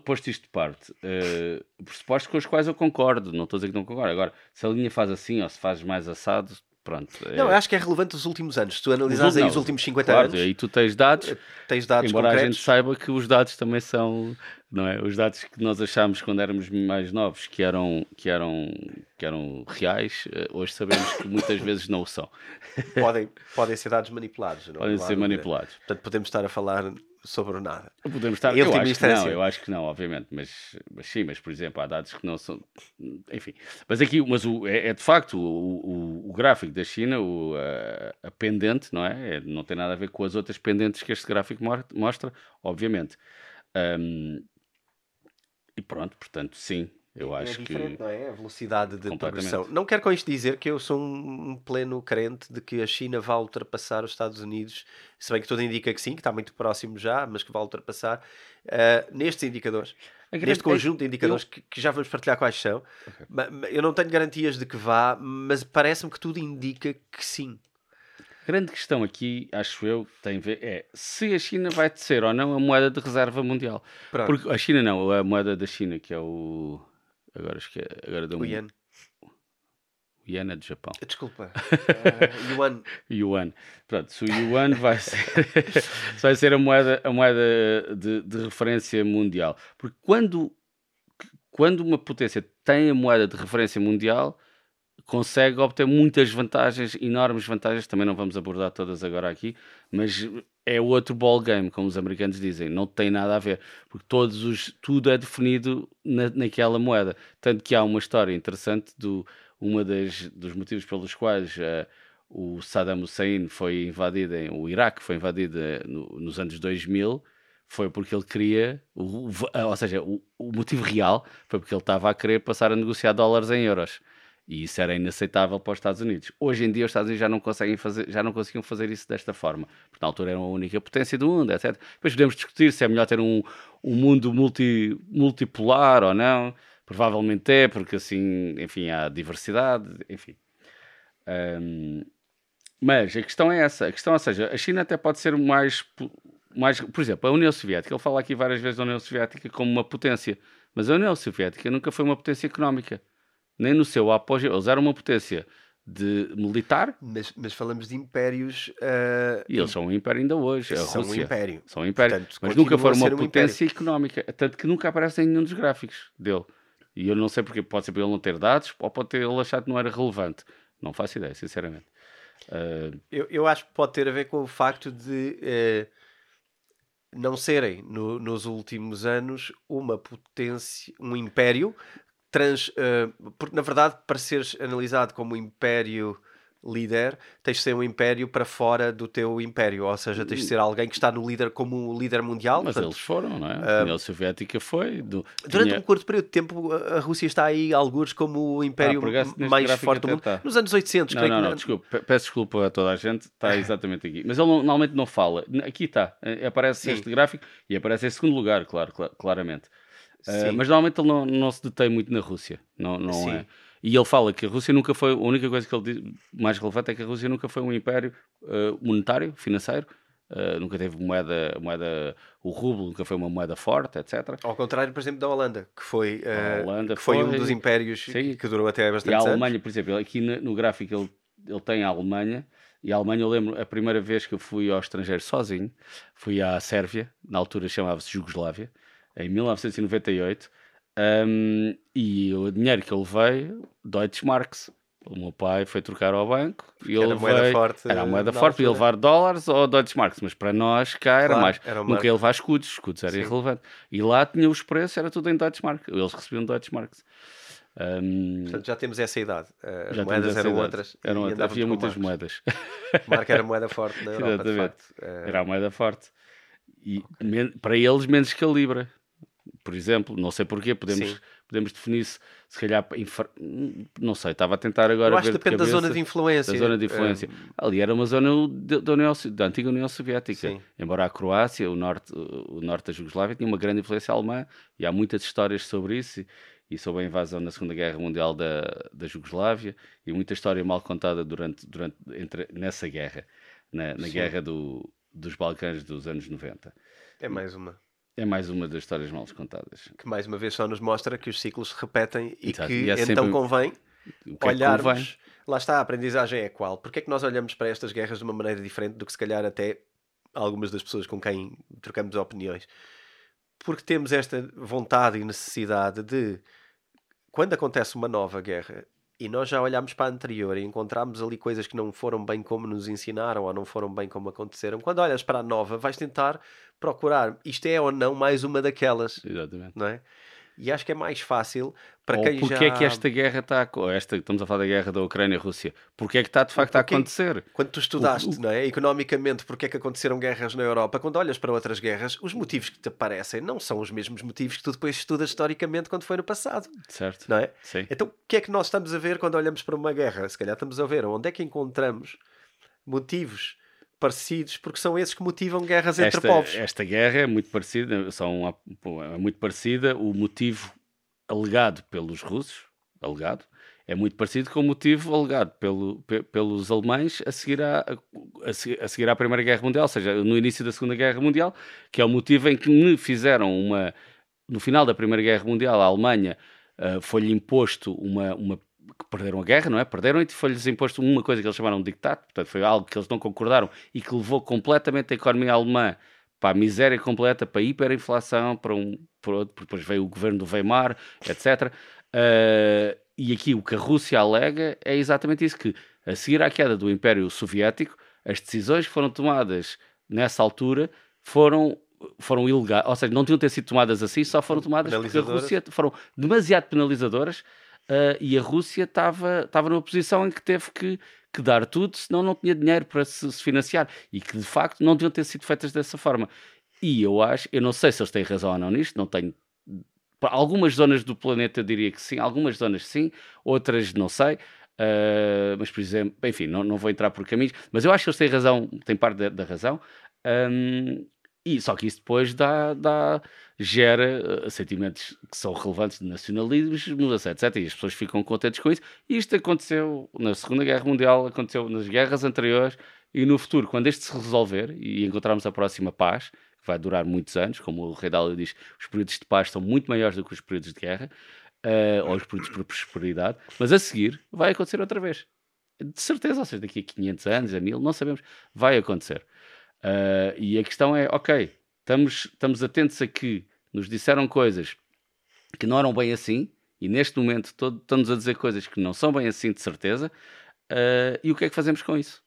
posto isto de parte, uh, pressupostos com os quais eu concordo, não estou a dizer que não concordo. Agora, se a linha faz assim ou se faz mais assado, pronto. É... Não, eu acho que é relevante os últimos anos. Se tu analisares aí os últimos 50 claro, anos. aí tu tens dados, eh, tens dados embora concretos. a gente saiba que os dados também são, não é? Os dados que nós achámos quando éramos mais novos que eram, que eram, que eram reais, eh, hoje sabemos que muitas vezes não o são. Podem, podem ser dados manipulados. Não? Podem ser manipulados. Portanto, podemos estar a falar sobre nada. Podemos estar, eu acho que não, eu acho que não, obviamente, mas, mas sim, mas por exemplo, há dados que não são, enfim. Mas aqui, mas o, é, é de facto o, o, o, gráfico da China, o, a, a pendente, não é? é? Não tem nada a ver com as outras pendentes que este gráfico mostra, obviamente. Um, e pronto, portanto, sim, eu é acho diferente, que... não é? A velocidade de progressão. Não quero com isto dizer que eu sou um pleno crente de que a China vai ultrapassar os Estados Unidos, se bem que tudo indica que sim, que está muito próximo já, mas que vai ultrapassar uh, nestes indicadores. Grande... Neste conjunto de indicadores eu... que, que, já vamos partilhar quais são, okay. eu não tenho garantias de que vá, mas parece-me que tudo indica que sim. A grande questão aqui, acho eu, tem a ver é se a China vai ser ou não a moeda de reserva mundial. Pronto. Porque a China não, a moeda da China, que é o Agora, acho que é, agora deu o. Yen. O Yen é do Japão. Desculpa. Uh, [LAUGHS] yuan. yuan. Pronto, se o Yuan vai ser, [LAUGHS] vai ser a moeda, a moeda de, de referência mundial. Porque quando, quando uma potência tem a moeda de referência mundial, consegue obter muitas vantagens, enormes vantagens, também não vamos abordar todas agora aqui, mas é outro ball game, como os americanos dizem, não tem nada a ver, porque todos os, tudo é definido na, naquela moeda. Tanto que há uma história interessante do uma das, dos motivos pelos quais uh, o Saddam Hussein foi invadido, em, o Iraque foi invadido eh, no, nos anos 2000, foi porque ele queria, o, ou seja, o, o motivo real foi porque ele estava a querer passar a negociar dólares em euros. E isso era inaceitável para os Estados Unidos. Hoje em dia os Estados Unidos já não conseguem fazer, já não conseguiam fazer isso desta forma. Porque na altura eram a única potência do mundo, etc. Depois podemos discutir se é melhor ter um, um mundo multi, multipolar ou não. Provavelmente é, porque assim, enfim, há diversidade, enfim. Um, mas a questão é essa. A questão, ou seja, a China até pode ser mais, mais... Por exemplo, a União Soviética. Ele fala aqui várias vezes da União Soviética como uma potência. Mas a União Soviética nunca foi uma potência económica nem no seu apogeu. Eles eram uma potência de militar. Mas, mas falamos de impérios. Uh, e eles são um império ainda hoje. A são Rússia. um império. São um império. Portanto, mas nunca foram uma potência um económica. Tanto que nunca aparece em nenhum dos gráficos dele. E eu não sei porque. Pode ser por ele não ter dados ou pode ter ele achado que não era relevante. Não faço ideia, sinceramente. Uh... Eu, eu acho que pode ter a ver com o facto de. Uh, não serem no, nos últimos anos uma potência, um império trans. Uh, porque, na verdade, para seres analisado como império líder, tens de ser um império para fora do teu império, ou seja, tens de ser alguém que está no líder como líder mundial. Mas portanto, eles foram, não é? A União Soviética foi. Do, durante tinha... um curto período de tempo, a Rússia está aí, alguns, como o império ah, mais forte do mundo. Está. Nos anos 800, não, não, não, desculpa, peço desculpa a toda a gente, está [LAUGHS] exatamente aqui. Mas ele normalmente não fala. Aqui está, eh, aparece Sim. este gráfico e aparece em segundo lugar, claro, claramente. Uh, mas normalmente ele não, não, se detém muito na Rússia, não, não é. E ele fala que a Rússia nunca foi, a única coisa que ele diz mais relevante é que a Rússia nunca foi um império uh, monetário, financeiro, Uh, nunca teve moeda, moeda, o rublo nunca foi uma moeda forte, etc. Ao contrário, por exemplo, da Holanda, que foi, Holanda que foi, foi, um dos impérios sim. que durou até bastante anos. E a Alemanha, anos. por exemplo, aqui no, no, gráfico ele, ele tem a Alemanha, e a Alemanha, eu lembro, a primeira vez que eu fui ao estrangeiro sozinho, fui à Sérvia, na altura chamava-se Jugoslávia, em 1998, um, e o dinheiro que eu levei, Deutschmarks, o meu pai foi trocar ao banco e ele era moeda veio, forte. Era a moeda forte, ia levar dólares ou Deutschmarks, mas para nós cá era claro, mais. Era nunca ia levar escudos, escudos era Sim. irrelevante. E lá tinha os preços, era tudo em Deutschmark. Eles recebiam Deutschmarks. Um, Portanto, já temos essa idade. As já moedas eram idade. outras. Eram. Havia muitas moedas. [LAUGHS] Marca era moeda forte na Europa, Exatamente. Era a moeda forte. E para eles, menos que a Libra por exemplo, não sei porquê, podemos, podemos definir se, calhar, não sei, estava a tentar agora Eu acho que depende de cabeça, da zona de influência. Da zona de influência. É... Ali era uma zona da, União, da antiga União Soviética, Sim. embora a Croácia, o norte, o norte da Jugoslávia, tinha uma grande influência alemã, e há muitas histórias sobre isso, e, e sobre a invasão na Segunda Guerra Mundial da, da Jugoslávia, e muita história mal contada durante, durante, entre, nessa guerra, na, na guerra do, dos Balcãs dos anos 90. É mais uma. É mais uma das histórias mal contadas. Que mais uma vez só nos mostra que os ciclos se repetem e Exato. que e então convém que olharmos. É que convém? Lá está, a aprendizagem é qual? Porque é que nós olhamos para estas guerras de uma maneira diferente do que se calhar até algumas das pessoas com quem trocamos opiniões? Porque temos esta vontade e necessidade de, quando acontece uma nova guerra, e nós já olhámos para a anterior e encontramos ali coisas que não foram bem como nos ensinaram ou não foram bem como aconteceram. Quando olhas para a nova, vais tentar procurar isto é ou não mais uma daquelas. Exatamente. Não é? E acho que é mais fácil para Ou quem porque já... é que esta guerra está... Esta, estamos a falar da guerra da Ucrânia e Rússia. Porque é que está de facto porque, a acontecer? Quando tu estudaste, o... não é? Economicamente, porque é que aconteceram guerras na Europa? Quando olhas para outras guerras, os motivos que te aparecem não são os mesmos motivos que tu depois estudas historicamente quando foi no passado. Certo. Não é? Sim. Então, o que é que nós estamos a ver quando olhamos para uma guerra? Se calhar estamos a ver onde é que encontramos motivos parecidos, porque são esses que motivam guerras esta, entre povos. Esta guerra é muito parecida, são, é muito parecida, o motivo alegado pelos russos, alegado, é muito parecido com o motivo alegado pelo, pelos alemães a seguir, à, a, a, seguir à Primeira Guerra Mundial, ou seja, no início da Segunda Guerra Mundial, que é o motivo em que me fizeram uma. No final da Primeira Guerra Mundial, a Alemanha uh, foi-lhe imposto uma, uma que perderam a guerra, não é? Perderam e foi-lhes imposto uma coisa que eles chamaram de dictato, portanto foi algo que eles não concordaram e que levou completamente a economia alemã para a miséria completa, para a hiperinflação, para um, para outro, depois veio o governo do Weimar, etc. Uh, e aqui o que a Rússia alega é exatamente isso, que a seguir à queda do Império Soviético, as decisões que foram tomadas nessa altura foram foram ilegais, ou seja, não tinham ter sido tomadas assim, só foram tomadas porque a Rússia foram demasiado penalizadoras uh, e a Rússia estava numa posição em que teve que, que dar tudo, senão não tinha dinheiro para se, se, financiar e que de facto não deviam ter sido feitas dessa forma. E eu acho, eu não sei se eles têm razão ou não nisto, não tenho. Para algumas zonas do planeta eu diria que sim, algumas zonas sim, outras não sei. Uh, mas, por exemplo, enfim, não, não vou entrar por caminhos, mas eu acho que eles têm razão, têm parte da, da razão. Um, e só que isso depois dá, dá, gera uh, sentimentos que são relevantes de nacionalismo, etc, E as pessoas ficam contentes com isso. E isto aconteceu na Segunda Guerra Mundial, aconteceu nas guerras anteriores e no futuro, quando este se resolver e encontrarmos a próxima paz, que vai durar muitos anos, como o Rei Dálio diz, os períodos de paz são muito maiores do que os períodos de guerra, uh, ou os períodos de prosperidade, mas a seguir vai acontecer outra vez. De certeza, ou seja, daqui a 500 anos, a 1000, não sabemos, vai acontecer. Uh, e a questão é, ok, estamos, estamos atentos a que nos disseram coisas que não eram bem assim, e neste momento todo, estamos a dizer coisas que não são bem assim, de certeza, uh, e o que é que fazemos com isso?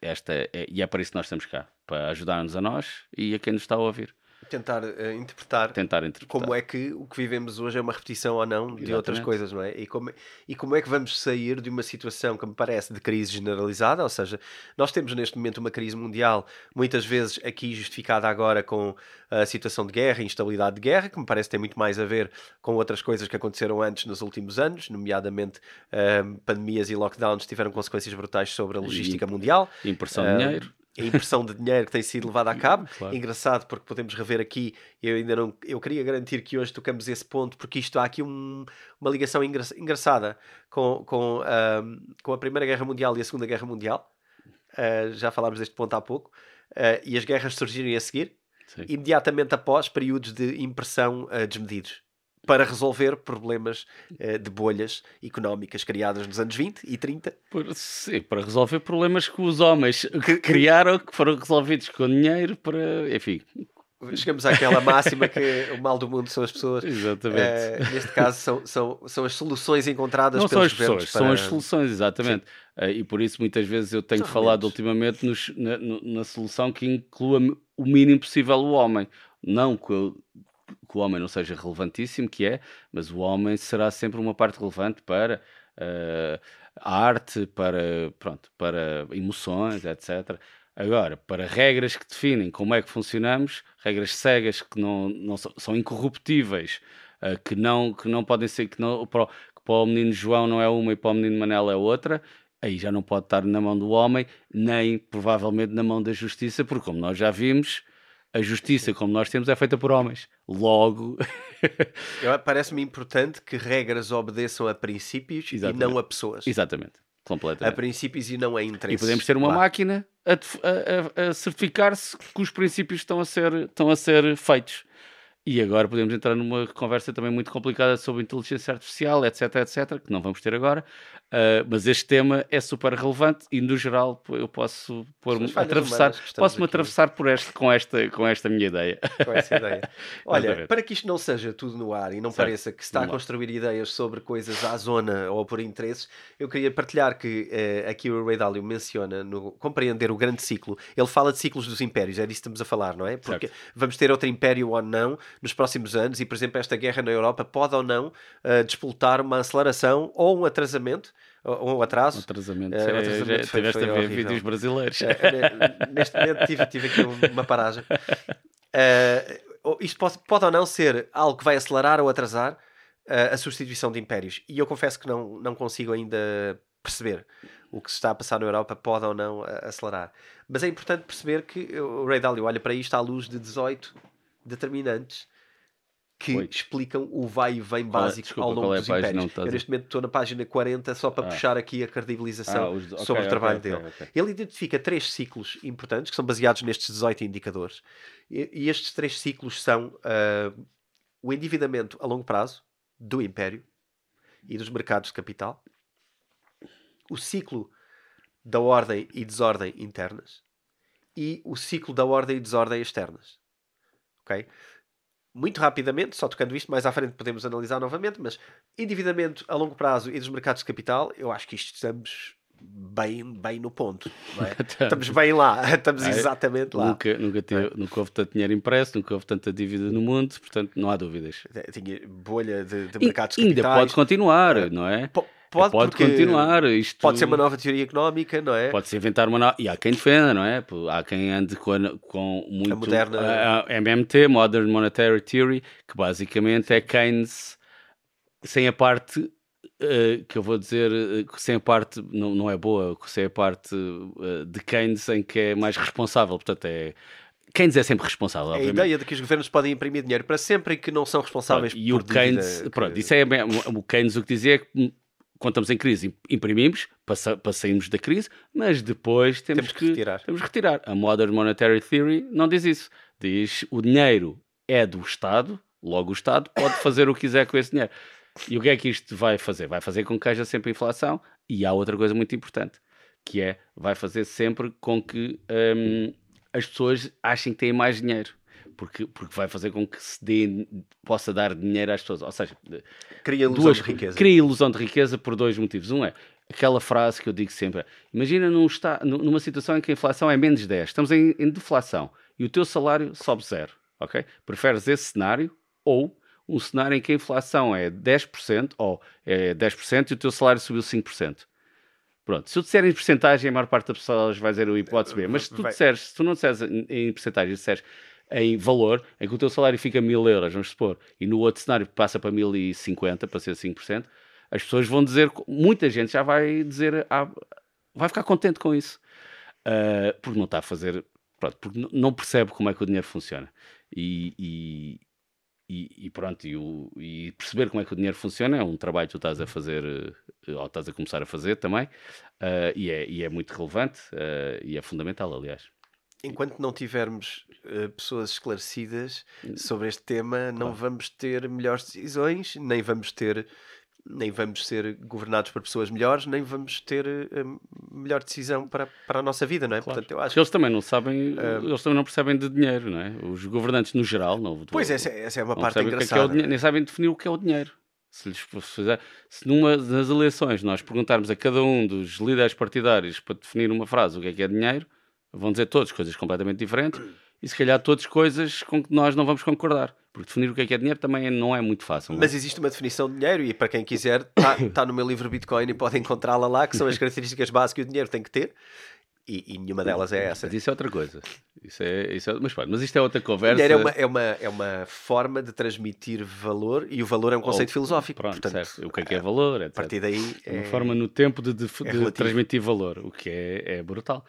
Esta é, e é para isso que nós estamos cá, para ajudar-nos a nós e a quem nos está a ouvir tentar uh, interpretar, tentar interpretar como é que o que vivemos hoje é uma repetição ou não de Exatamente. outras coisas, não é? E como, e como é que vamos sair de uma situação que me parece de crise generalizada, ou seja, nós temos neste momento uma crise mundial, muitas vezes aqui justificada agora com a situação de guerra, instabilidade de guerra, que me parece ter muito mais a ver com outras coisas que aconteceram antes nos últimos anos, nomeadamente uh, pandemias e lockdowns tiveram consequências brutais sobre a logística e, mundial. Impressão de dinheiro a impressão de dinheiro que tem sido levada a cabo. Claro. Engraçado, porque podemos rever aqui, eu ainda não, eu queria garantir que hoje tocamos esse ponto, porque isto há aqui um, uma ligação engra, engraçada com, com, uh, com a Primeira Guerra Mundial e a Segunda Guerra Mundial. Uh, já falámos deste ponto há pouco. Uh, e as guerras surgirem a seguir, Sim. imediatamente após períodos de impressão desmedidos para resolver problemas uh, de bolhas económicas criadas nos anos 20 e 30. Por, sim, para resolver problemas que os homens que criaram, que foram resolvidos com dinheiro, para. Enfim. Chegamos àquela máxima que o mal do mundo são as pessoas. Exatamente. Uh, neste caso, são, são, são as soluções encontradas Não pelos são as pessoas, para... são as soluções, exatamente. Uh, e por isso, muitas vezes, eu tenho são falado ultimamente nos, na, na, solução que inclua o mínimo possível o homem. Não que que o homem não seja relevantíssimo, que é, mas o homem será sempre uma parte relevante para uh, a arte, para, pronto, para emoções, etc. Agora, para regras que definem como é que funcionamos, regras cegas que não, não são, são incorruptíveis, uh, que, não, que não podem ser, que, não, para, o, que para o menino João não é uma e para o menino Manel é outra, aí já não pode estar na mão do homem, nem provavelmente na mão da justiça, porque como nós já vimos, a justiça como nós temos é feita por homens. Logo. Parece-me importante que regras obedeçam a princípios Exatamente. e não a pessoas. Exatamente. Completamente. A princípios e não a interesses. E podemos ter uma claro. máquina a, a, a certificar-se que os princípios estão a ser, estão a ser feitos. E agora podemos entrar numa conversa também muito complicada sobre inteligência artificial, etc, etc, que não vamos ter agora. Uh, mas este tema é super relevante e, no geral, eu posso pôr-me atravessar, posso-me atravessar por este, com, esta, com esta minha ideia. Com essa ideia. [LAUGHS] Olha, para que isto não seja tudo no ar e não certo. pareça que se está a construir ideias sobre coisas à zona ou por interesses, eu queria partilhar que uh, aqui o Ray Dalio menciona no Compreender o Grande Ciclo, ele fala de ciclos dos impérios, é disso que estamos a falar, não é? Porque certo. vamos ter outro império ou não nos próximos anos e, por exemplo, esta guerra na Europa pode ou não uh, disputar uma aceleração ou um atrasamento um atraso. Um atrasamento. Uh, um atrasamento foi, tiveste foi a ver horrível. vídeos brasileiros. Uh, neste momento tive, tive aqui uma paragem. Uh, isto pode, pode, ou não ser algo que vai acelerar ou atrasar a substituição de impérios. E eu confesso que não, não consigo ainda perceber o que se está a passar na Europa pode ou não acelerar. Mas é importante perceber que o Ray Dalio olha para isto à luz de 18 determinantes que Oi. explicam o vai e vem básico desculpa, ao longo é dos impérios. Eu neste momento estou na página 40 só para ah. puxar aqui a credibilização ah, os... okay, sobre o trabalho okay, dele. Okay, Ele identifica três ciclos importantes que são baseados nestes 18 indicadores. E, e estes três ciclos são uh, o endividamento a longo prazo do império e dos mercados de capital, o ciclo da ordem e desordem internas e o ciclo da ordem e desordem externas. Ok? Muito rapidamente, só tocando isto, mais à frente podemos analisar novamente, mas endividamento a longo prazo e dos mercados de capital, eu acho que isto estamos bem, bem no ponto. É? [LAUGHS] estamos bem lá, [LAUGHS] estamos exatamente lá. Nunca, nunca, teve, é? nunca houve tanto dinheiro impresso, nunca houve tanta dívida no mundo, portanto não há dúvidas. Tinha bolha de, de mercados de capitais. Ainda pode continuar, é. não é? Pode, pode continuar. Isto... Pode ser uma nova teoria económica, não é? Pode-se inventar uma nova. E há quem defenda, não é? Há quem ande com, com muito. A moderna. A, a MMT, Modern Monetary Theory, que basicamente é Keynes sem a parte. Uh, que eu vou dizer, uh, sem a parte, não, não é boa, sem a parte uh, de Keynes em que é mais responsável, portanto é, Keynes é sempre responsável. É a ideia de que os governos podem imprimir dinheiro para sempre e que não são responsáveis pronto, e o Keynes, que... pronto, isso é o Keynes o que dizia é que quando estamos em crise, imprimimos para, para sairmos da crise, mas depois temos, temos que, que, retirar. Temos que retirar. A Modern Monetary Theory não diz isso. Diz o dinheiro é do Estado, logo o Estado pode fazer o que quiser com esse dinheiro. E o que é que isto vai fazer? Vai fazer com que haja sempre inflação e há outra coisa muito importante, que é, vai fazer sempre com que hum, as pessoas achem que têm mais dinheiro porque, porque vai fazer com que se dê, possa dar dinheiro às pessoas. Ou seja, cria ilusão duas, de riqueza. Cria ilusão de riqueza por dois motivos. Um é aquela frase que eu digo sempre: imagina num está, numa situação em que a inflação é menos 10, estamos em, em deflação e o teu salário sobe zero. Ok? Preferes esse cenário ou um cenário em que a inflação é 10% ou é 10% e o teu salário subiu 5%. Pronto, se eu disser em porcentagem, a maior parte das pessoas vai dizer o hipótese B, mas se tu disseres, se tu não disseres em porcentagem, disseres em valor, em que o teu salário fica mil euros, vamos supor, e no outro cenário passa para 1050, para ser 5%, as pessoas vão dizer, muita gente já vai dizer, ah, vai ficar contente com isso. uh, porque não está a fazer, pronto, porque não percebe como é que o dinheiro funciona. E, e, e, e pronto, e, o, e, perceber como é que o dinheiro funciona é um trabalho que tu estás a fazer, uh, ou estás a começar a fazer também, uh, e, é, e é muito relevante e é fundamental, aliás enquanto não tivermos uh, pessoas esclarecidas sobre este tema, não vamos ter melhores decisões, nem vamos ter nem vamos ser governados por pessoas melhores, nem vamos ter uh, melhor decisão para, para a nossa vida, não é? Claro. Portanto, eu acho eles também não sabem, uh, eles também não percebem de dinheiro, não é? Os governantes no geral não. Pois essa, essa é uma parte engraçada. Que é que é nem sabem definir o que é o dinheiro. Se, lhes se numa das eleições nós perguntarmos a cada um dos líderes partidários para definir uma frase o que é que é dinheiro, vão dizer todos coisas completamente diferentes e se calhar todas coisas com que nós não vamos concordar. Porque definir o que é, que é dinheiro também não é muito fácil. É? Mas existe uma definição de dinheiro e para quem quiser está tá no meu livro Bitcoin e pode encontrá-la lá, que são as características básicas que o dinheiro tem que ter. E, e, nenhuma delas é essa. Mas isso é outra coisa. Isso é, isso é, mas, pode, mas isto é outra conversa. É uma, é, uma, é uma forma de transmitir valor e o valor é um conceito Ou, filosófico. Pronto, portanto, certo. O que é que é valor? Etc. A partir daí. É uma forma no tempo de, de, é de transmitir valor, o que é, é brutal.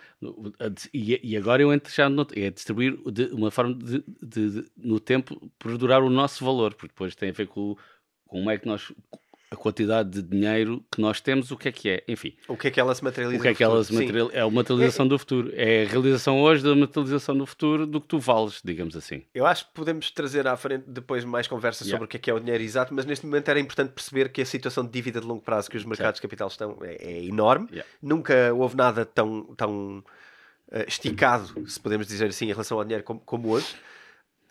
E, e agora eu entro já no, é distribuir de, uma forma de, de, no tempo perdurar o nosso valor, porque depois tem a ver com como é que nós a quantidade de dinheiro que nós temos, o que é que é? Enfim. O que é que ela se materializa? O que é que ela se materializa? É a materialização é, do futuro. É a realização hoje da materialização do futuro do que tu vales, digamos assim. Eu acho que podemos trazer à frente depois mais conversas yeah. sobre o que é que é o dinheiro exato, mas neste momento era importante perceber que a situação de dívida de longo prazo que os mercados de capital estão é, é enorme. Yeah. Nunca houve nada tão, tão uh, esticado, se podemos dizer assim, em relação ao dinheiro como, como hoje.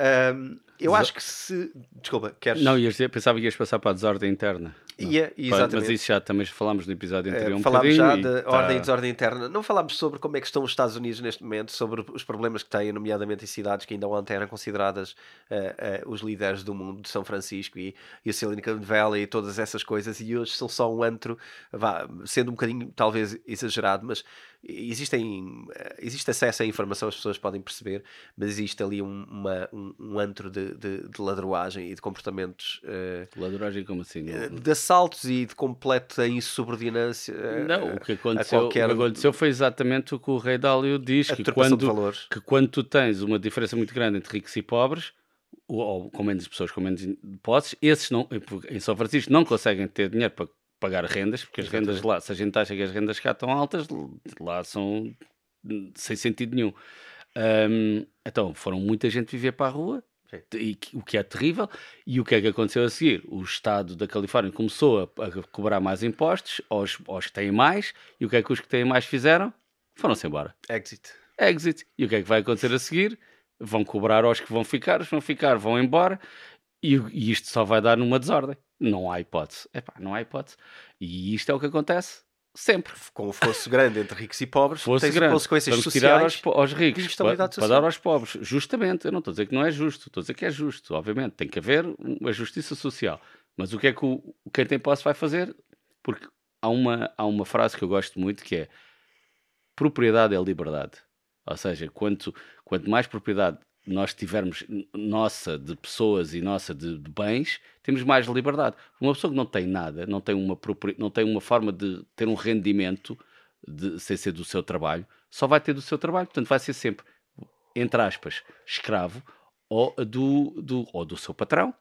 Um, eu acho que se. Desculpa, queres. Não, ias pensava que ias passar para a desordem interna. Ia, exatamente. Mas isso já também falámos no episódio anterior. Um falámos já de ordem e desordem interna. Não falámos sobre como é que estão os Estados Unidos neste momento, sobre os problemas que têm, nomeadamente em cidades que ainda ontem eram consideradas uh, uh, os líderes do mundo, de São Francisco e, e a Silicon Valley e todas essas coisas, e hoje são só um antro, vá, sendo um bocadinho talvez exagerado, mas existem, eh, existe acesso à informação, as pessoas podem perceber, mas existe ali um, uma, um, um antro de, de, de, ladroagem e de comportamentos. Uh, ladroagem como assim? De assaltos e de completa insubordinância. Não, o que aconteceu, qualquer... o que aconteceu foi exatamente o que o Rei Dálio diz: que quando, que quando tu tens uma diferença muito grande entre ricos e pobres. Ou com menos pessoas com menos posses, esses não, em São Francisco não conseguem ter dinheiro para pagar rendas, porque as rendas lá, se a gente acha que as rendas cá estão altas, lá são sem sentido nenhum. Um, então foram muita gente viver para a rua, e, o que é terrível. E o que é que aconteceu a seguir? O Estado da Califórnia começou a, a cobrar mais impostos aos, aos, que têm mais, e o que é que os que têm mais fizeram? Foram-se embora. Exit. Exit. E o que é que vai acontecer a seguir? Vão cobrar aos que vão ficar, os que vão ficar vão embora, e, e isto só vai dar numa desordem. Não há hipótese. Epá, não há hipótese. E isto é o que acontece sempre. Com o fosso grande entre ricos e pobres, fosse tens grande. consequências Vamos sociais tirar aos, aos ricos para, para, dar aos pobres. Justamente. Eu não estou a dizer que não é justo. Estou a dizer que é justo. Obviamente, tem que haver uma justiça social. Mas o que é que o, quem tem posse vai fazer? Porque há uma, há uma frase que eu gosto muito que é propriedade é liberdade. Ou seja, quanto, quanto mais propriedade nós tivermos nossa de pessoas e nossa de, de, bens, temos mais liberdade. Uma pessoa que não tem nada, não tem uma, não tem uma forma de ter um rendimento de, sem ser do seu trabalho, só vai ter do seu trabalho. Portanto, vai ser sempre, entre aspas, escravo ou do, do, ou do seu patrão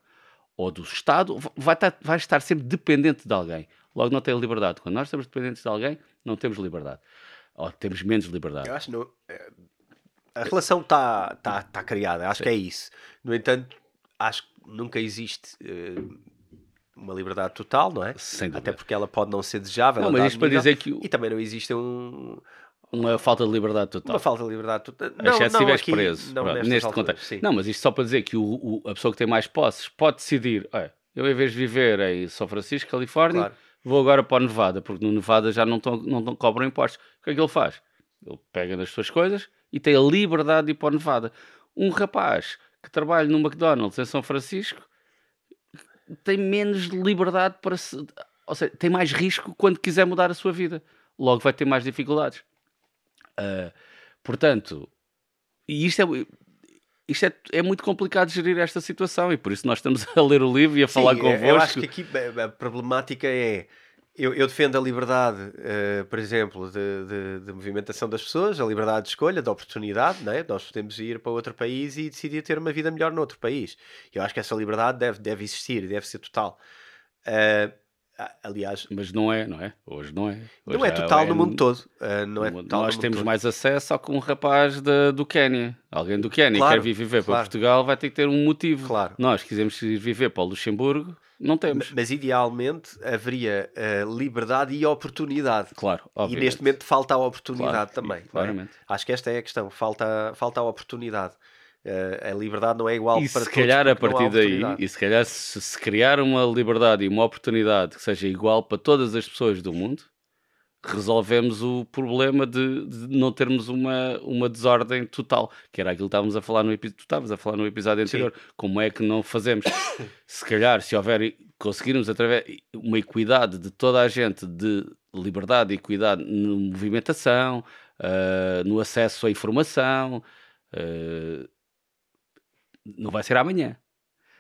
ou do Estado, vai estar, vai estar sempre dependente de alguém. Logo, não tem liberdade. Quando nós estamos dependentes de alguém, não temos liberdade. Ou temos menos liberdade. Eu acho não, é, a relação está tá, tá criada, acho Sim. que é isso. No entanto, acho que nunca existe uh, uma liberdade total, não é? Até porque ela pode não ser desejável. Não, mas isto para dizer que. E também não existe um. Uma falta de liberdade total. Uma falta de liberdade total. Não, Exceto se estiveres preso. Não, Pronto, neste contexto. Sim. Não, mas isto só para dizer que o, o, a pessoa que tem mais posses pode decidir: eu em vez de viver em São Francisco, Califórnia, claro. vou agora para o Nevada, porque no Nevada já não, tão, não, não cobram impostos. O que é que ele faz? Ele pega nas suas coisas e tem a liberdade de ir para o Nevada. Um rapaz que trabalha no McDonald's em São Francisco tem menos liberdade para se. Ou seja, tem mais risco quando quiser mudar a sua vida. Logo vai ter mais dificuldades. Uh, portanto, e isto é. Isto é, é muito complicado gerir esta situação e por isso nós estamos [LAUGHS] a ler o livro e a Sim, falar convosco. Eu acho que aqui a problemática é eu, eu, defendo a liberdade, uh, por exemplo, de, de, de, movimentação das pessoas, a liberdade de escolha, de oportunidade, não é? Nós podemos ir para outro país e decidir ter uma vida melhor noutro país. Eu acho que essa liberdade deve, deve existir, deve ser total. Uh, aliás, mas não é, não é? Hoje não é. Hoje não é total é, no mundo todo. Uh, não é total nós temos mais acesso ao que um rapaz de, do Quénia, alguém do Quénia claro, quer vir viver claro. para Portugal, vai ter que ter um motivo. Claro. Nós quisemos ir viver para o Luxemburgo, não temos. Mas, idealmente haveria uh, liberdade e oportunidade. Claro, obviamente. E neste momento falta a oportunidade claro, também. É? Claramente. É? Acho que esta é a questão, falta, falta a oportunidade. Uh, a liberdade não é igual e para se calhar a partir daí e se calhar se, se, criar uma liberdade e uma oportunidade que seja igual para todas as pessoas do mundo resolvemos o problema de, de não termos uma, uma desordem total que era aquilo que estávamos a falar no episódio estavas a falar no episódio anterior Sim. como é que não fazemos [COUGHS] se calhar se houver conseguirmos através uma equidade de toda a gente de liberdade e equidade na movimentação uh, no acesso à informação uh, não vai ser amanhã.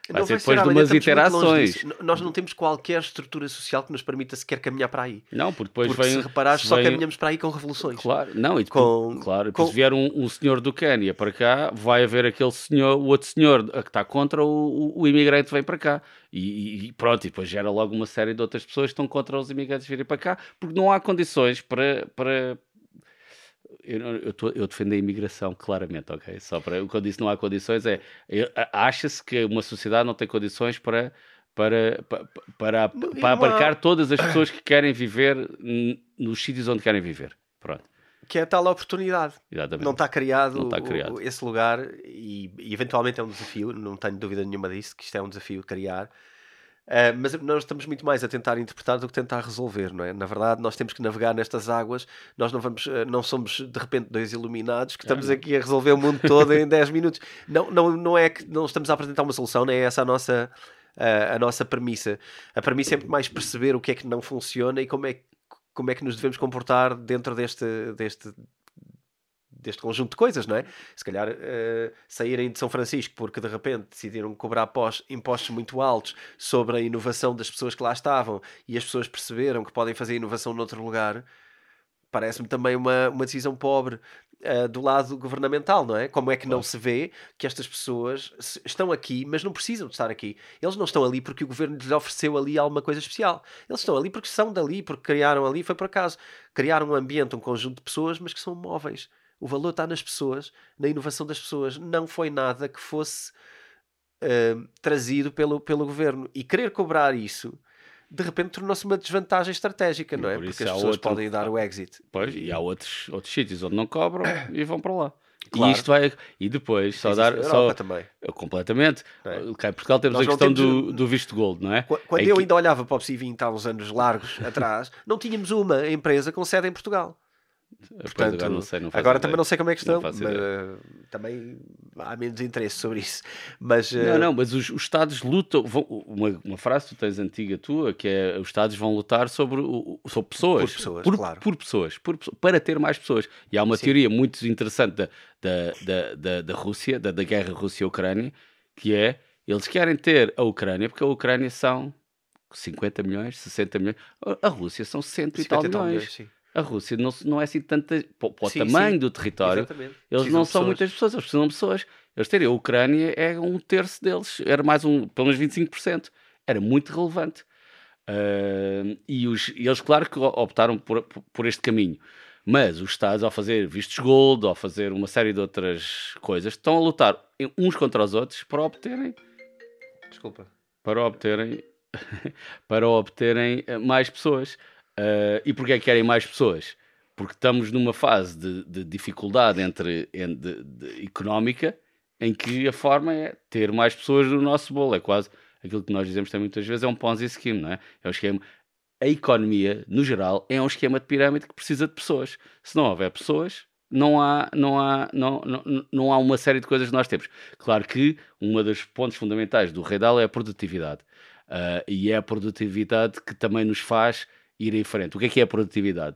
Vai não ser vai depois ser de umas interações. Nós não temos qualquer estrutura social que nos permita sequer caminhar para aí. Não, porque depois porque vem. Se reparares, só vem... caminhamos para aí com revoluções. Claro, não, e depois, com, claro, com... se vier um, um, senhor do Quénia para cá, vai haver aquele senhor, o outro senhor que está contra o, o, imigrante vem para cá. E, e, pronto, e depois gera logo uma série de outras pessoas que estão contra os imigrantes virem para cá, porque não há condições para, para, eu, eu, tô, eu, defendo a imigração, claramente, ok? Só para, quando disse não há condições, é, acha-se que uma sociedade não tem condições para, para, para, para, para abarcar todas as pessoas que querem viver nos sítios onde querem viver. Pronto. Que é a tal oportunidade. Exatamente. Não está criado, não está criado. esse lugar e, e, eventualmente é um desafio, não tenho dúvida nenhuma disso, que isto é um desafio criar Uh, mas nós estamos muito mais a tentar interpretar do que tentar resolver, não é? Na verdade, nós temos que navegar nestas águas, nós não vamos, uh, não somos de repente dois iluminados que estamos aqui a resolver o mundo todo em [LAUGHS] 10 minutos. Não, não, não é que não estamos a apresentar uma solução, não é essa a nossa, uh, a nossa premissa. A premissa é muito mais perceber o que é que não funciona e como é, como é que nos devemos comportar dentro deste, deste, deste conjunto de coisas, não é? Se calhar uh, saírem de São Francisco porque de repente decidiram cobrar pós, impostos muito altos sobre a inovação das pessoas que lá estavam e as pessoas perceberam que podem fazer inovação noutro lugar, parece-me também uma, uma decisão pobre uh, do lado governamental, não é? Como é que não se vê que estas pessoas estão aqui, mas não precisam de estar aqui? Eles não estão ali porque o governo lhes ofereceu ali alguma coisa especial. Eles estão ali porque são dali, porque criaram ali, foi por acaso. Criaram um ambiente, um conjunto de pessoas, mas que são móveis o valor está nas pessoas, na inovação das pessoas. Não foi nada que fosse uh, trazido pelo, pelo governo. E querer cobrar isso, de repente, tornou-se uma desvantagem estratégica, não é? Por Porque as pessoas outro... podem dar o exit. Pois, e há outros, outros sítios onde não cobram [COUGHS] e vão para lá. Claro. E isto vai e depois só dar só também. completamente. É. Cá em Portugal temos Nós a questão temos... do, do visto gold, não é? Quando é eu que... ainda olhava para o PSI 20 há uns anos largos [LAUGHS] atrás, não tínhamos uma empresa com sede em Portugal. Portanto, agora, não sei, não agora também não sei como é que estão, mas, uh, também há menos interesse sobre isso. Mas, uh... Não, não, mas os, os Estados lutam. Vão, uma, uma frase que tu tens antiga tua que é os Estados vão lutar sobre, sobre pessoas. Por pessoas, por, claro. Por pessoas, por, para ter mais pessoas. E há uma Sim. teoria muito interessante da, da, da, da, da Rússia, da, da guerra Rússia-Ucrânia, que é eles querem ter a Ucrânia porque a Ucrânia são 50 milhões, 60 milhões. A Rússia são 100 e tal milhões. milhões a Rússia não, não é assim tanta. Para o sim, tamanho sim. do território, Exatamente. eles precisam não são muitas pessoas, eles precisam de pessoas. Eles terem a Ucrânia é um terço deles, era mais um, pelo menos 25%. Era muito relevante. Uh, e os, eles, claro que optaram por, por este caminho. Mas os Estados, ao fazer vistos gold, ao fazer uma série de outras coisas, estão a lutar uns contra os outros para obterem. Desculpa. Para obterem. [LAUGHS] para obterem mais pessoas. Uh, e porquê é que querem mais pessoas? Porque estamos numa fase de, de dificuldade entre, de, de, económica em que a forma é ter mais pessoas no nosso bolo. É quase aquilo que nós dizemos também muitas vezes, é um Ponzi scheme, não é? É um esquema. A economia, no geral, é um esquema de pirâmide que precisa de pessoas. Se não houver pessoas, não há, não, há, não, não, não há uma série de coisas que nós temos. Claro que um dos pontos fundamentais do Redal é a produtividade. Uh, e é a produtividade que também nos faz ir em frente. O que é que é produtividade?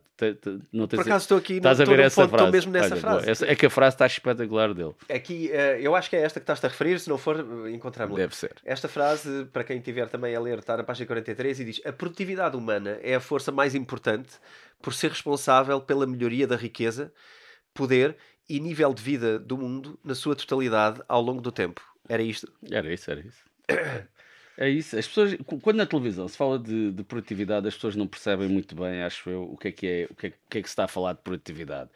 Não Por acaso estou aqui, estás a ver essa ponto, frase? Estou mesmo nessa Olha, frase. É que a frase está espetacular dele. Aqui, uh, eu acho que é esta que estás a referir, se não for, encontramos. Deve ser. Esta frase, para quem tiver também a ler, está na página 43 e diz: A produtividade humana é a força mais importante por ser responsável pela melhoria da riqueza, poder e nível de vida do mundo na sua totalidade ao longo do tempo. Era isto? Era isso, era isso. [COUGHS] É isso. As pessoas, quando na televisão se fala de, de, produtividade, as pessoas não percebem muito bem, acho eu, o que é que é, o que é, o que é que se está a falar de produtividade.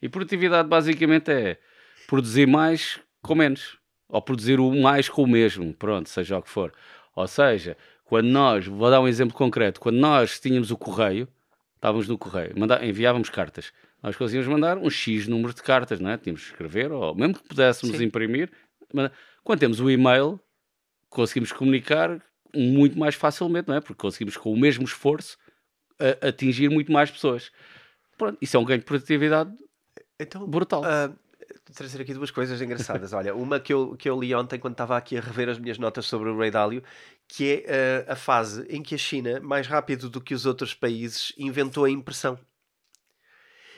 E produtividade basicamente é produzir mais com menos. Ou produzir o mais com o mesmo, pronto, seja o que for. Ou seja, quando nós, vou dar um exemplo concreto, quando nós tínhamos o correio, estávamos no correio, enviávamos cartas. Nós conseguíamos mandar um X número de cartas, não é? Tínhamos que escrever, ou mesmo que pudéssemos Sim. imprimir. Quando temos o e-mail, conseguimos comunicar muito mais facilmente, não é? Porque conseguimos com o mesmo esforço a, atingir muito mais pessoas. Pronto, isso é um ganho de produtividade então, brutal. Uh, trazer aqui duas coisas engraçadas. Olha, uma que eu, que eu li ontem quando estava aqui a rever as minhas notas sobre o Ray Dalio, que é uh, a fase em que a China, mais rápido do que os outros países, inventou a impressão.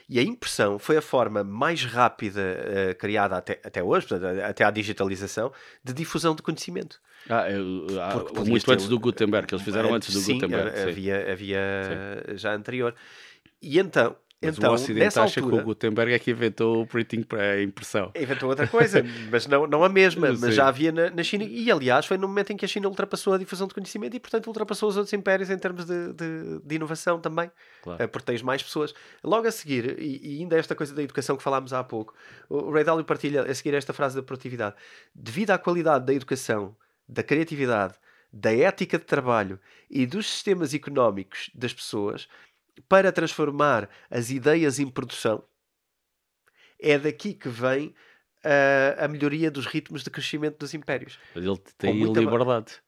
E a impressão foi a forma mais rápida uh, criada até, até hoje, portanto, até à digitalização, de difusão de conhecimento. Ah, eu, ah muito antes do Gutenberg, que eles fizeram antes do sim, Gutenberg. Havia, sim. havia já anterior. E então, mas então, o Ocidente acha altura, que o Gutenberg é que inventou o printing para a impressão. Inventou outra coisa, [LAUGHS] mas não, não a mesma. mas já havia na, na, China. E aliás, foi no momento em que a China ultrapassou a difusão de conhecimento e, portanto, ultrapassou os outros impérios em termos de, de, de inovação também. Claro. Eh, porque tens mais pessoas. Logo a seguir, e, e, ainda esta coisa da educação que falámos há pouco, o Ray Dalio partilha a seguir esta frase da produtividade. Devido à qualidade da educação, da criatividade, da ética de trabalho e dos sistemas económicos das pessoas, para transformar as ideias em produção, é daqui que vem a, a melhoria dos ritmos de crescimento dos impérios. Mas ele tem liberdade.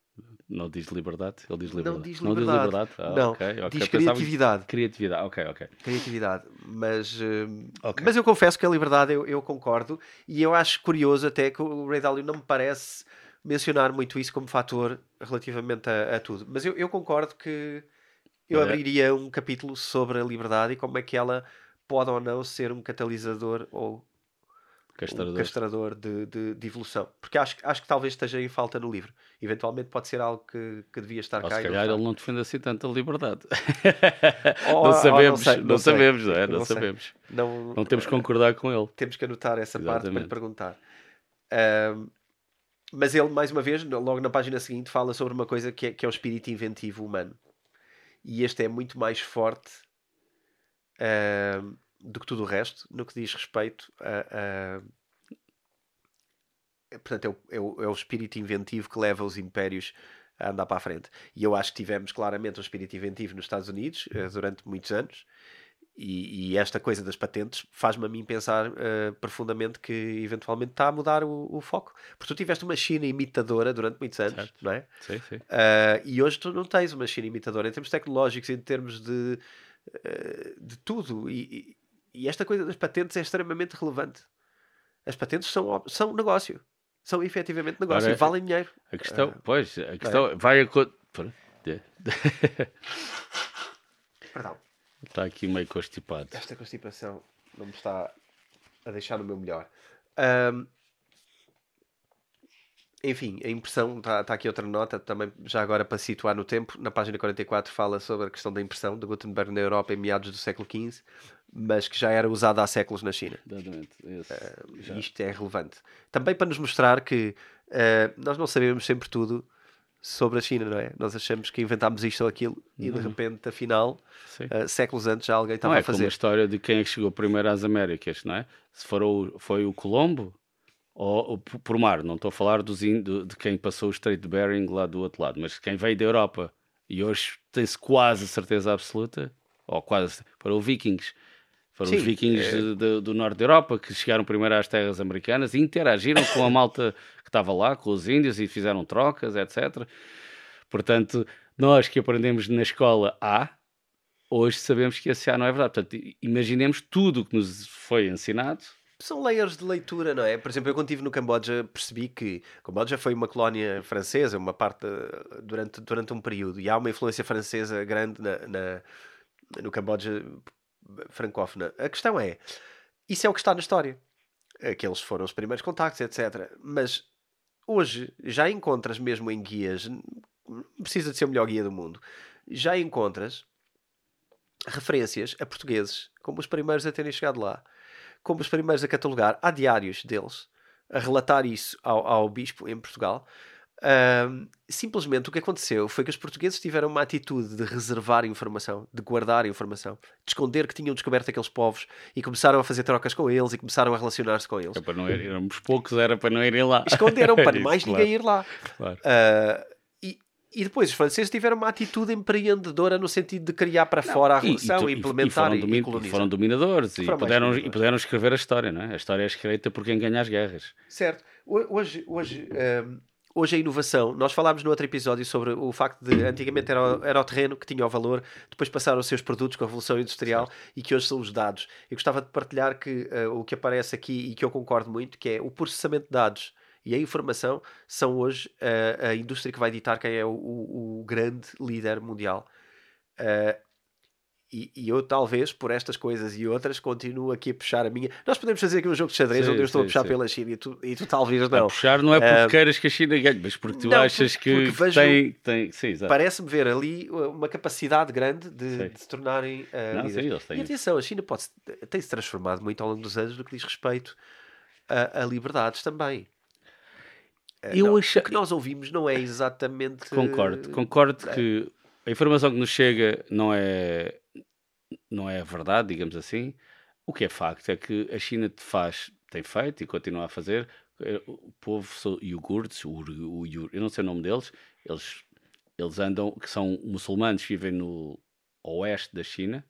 Não diz liberdade, ele diz liberdade. Não diz liberdade. Não, diz, liberdade? Ah, não. Okay, okay. diz criatividade. Criatividade, ok, ok. Criatividade. Mas, uh, okay. mas eu confesso que a liberdade eu, eu, concordo e eu acho curioso até que o Ray Dalio não me parece mencionar muito isso como fator relativamente a, a tudo. Mas eu, eu concordo que eu abriria um capítulo sobre a liberdade e como é que ela pode ou não ser um catalisador ou castrador, um castrador de, de, de, evolução. Porque acho, acho que talvez esteja em falta no livro. Eventualmente pode ser algo que, que devia estar ou cá. Se calhar ele não defende assim tanto a liberdade. [LAUGHS] Ou, não sabemos, não, sei, não, não sabemos, não é? Não, sabemos. Não, não temos que concordar com ele. Temos que anotar essa Exatamente. parte para lhe perguntar. Um, mas ele, mais uma vez, logo na página seguinte, fala sobre uma coisa que é, que é o espírito inventivo humano e este é muito mais forte uh, do que tudo o resto no que diz respeito a. a portanto, é o, é, o, é o espírito inventivo que leva os impérios a andar para a frente. E eu acho que tivemos claramente um espírito inventivo nos Estados Unidos uh, durante muitos anos e, e, esta coisa das patentes faz-me a mim pensar uh, profundamente que eventualmente está a mudar o, o, foco. Porque tu tiveste uma China imitadora durante muitos anos, certo. não é? Sim, sim. Uh, e hoje tu não tens uma China imitadora em termos tecnológicos, em termos de, uh, de tudo. E, e, esta coisa das patentes é extremamente relevante. As patentes são, são negócio. São efetivamente negócio Ora, e valem dinheiro. A questão, pois, a questão é? vai a. Perdão. Está aqui meio constipado. Esta constipação não me está a deixar no meu melhor. Um, enfim, a impressão, está tá aqui outra nota, também já agora para situar no tempo, na página 44 fala sobre a questão da impressão de Gutenberg na Europa em meados do século XV, mas que já era usada há séculos na China. Exatamente. Uh, isto é relevante. Também para nos mostrar que uh, nós não sabemos sempre tudo sobre a China, não é? Nós achamos que inventámos isto ou aquilo uhum. e de uhum. repente, afinal, uh, séculos antes já alguém estava é a fazer. É como a história de quem é que chegou primeiro às Américas, não é? Se for o, foi o Colombo ou, ou por mar, não estou a falar dos, de, de quem passou o Strait de Bering lá do outro lado, mas quem veio da Europa e hoje tem-se quase certeza absoluta, ou quase, para os Vikings. Foram Sim, os vikings é... de, do norte da Europa que chegaram primeiro às terras americanas e interagiram com a [LAUGHS] malta que estava lá, com os índios e fizeram trocas, etc. Portanto, nós que aprendemos na escola A, hoje sabemos que esse A não é verdade. Portanto, imaginemos tudo o que nos foi ensinado. São layers de leitura, não é? Por exemplo, eu quando estive no Camboja percebi que Camboja foi uma colónia francesa, uma parte durante, durante um período, e há uma influência francesa grande na, na no Camboja francófona. A questão é, isso é o que está na história. Aqueles foram os primeiros contactos, etc. Mas hoje já encontras mesmo em guias, não precisa de ser o melhor guia do mundo, já encontras referências a portugueses como os primeiros a terem chegado lá, como os primeiros a catalogar. Há diários deles a relatar isso ao, ao bispo em Portugal. Um, simplesmente o que aconteceu foi que os portugueses tiveram uma atitude de reservar informação, de guardar informação, de esconder que tinham descoberto aqueles povos e começaram a fazer trocas com eles e começaram a relacionar-se com eles. É para não ir, éramos poucos, era para não irem lá. Esconderam para [LAUGHS] mais claro. ninguém ir lá. Claro. Uh, e, e depois os franceses tiveram uma atitude empreendedora no sentido de criar para não, fora a relação, e, e, implementar e, e, e foram dominadores e, foram puderam, e puderam escrever a história, não é? A história é escrita por quem ganha as guerras. Certo. Hoje, hoje hoje a inovação, nós falámos no outro episódio sobre o facto de antigamente era, era o terreno que tinha o valor, depois passaram os seus produtos com a revolução industrial certo. e que hoje são os dados. Eu gostava de partilhar que uh, o que aparece aqui e que eu concordo muito, que é o processamento de dados e a informação são hoje uh, a indústria que vai ditar quem é o, o, o grande líder mundial. Uh, e, e, eu, talvez, por estas coisas e outras, continuo aqui a puxar a minha. Nós podemos fazer aqui um jogo de xadrez sim, onde eu estou sim, a puxar sim. pela China e tu, e tu talvez não. A puxar não é porque uh, queiras que a China ganhe, mas porque tu não, achas que vejo, tem. tem Parece-me ver ali uma capacidade grande de, de se tornarem. Uh, não, líderes. E atenção, a China pode tem-se transformado muito ao longo dos anos no que diz respeito a, a liberdades também. Uh, eu não, acho... O que nós ouvimos não é exatamente. Concordo, concordo que a informação que nos chega não é não é verdade, digamos assim. O que é facto é que a China faz, tem feito e continua a fazer. Eh, o povo são iogurtes, o, o, eu não sei o nome deles, eles, eles andam, que são muçulmanos, vivem no oeste da China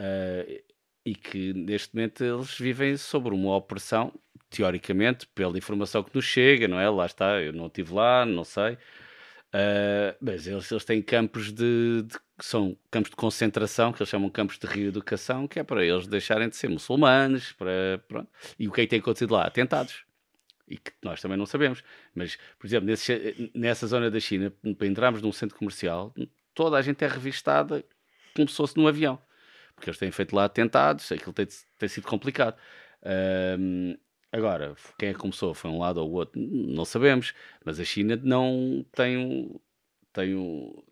uh, e que neste momento eles vivem sobre uma opressão, teoricamente, pela informação que nos chega, não é? Lá está, eu não estive lá, não sei. Uh, mas eles, eles têm campos de, de, são campos de concentração, que eles chamam campos de reeducação, que é para eles deixarem de ser muçulmanos. Para, pronto. E o que é que tem acontecido lá? Atentados. E que nós também não sabemos. Mas, por exemplo, nesse, nessa zona da China, para entrarmos num centro comercial, toda a gente é revistada como se fosse num avião. Porque eles têm feito lá atentados, aquilo tem, tem sido complicado. Uh, Agora, quem é que começou? Foi um lado ou outro? Não sabemos. Mas a China não tem um. Tem um.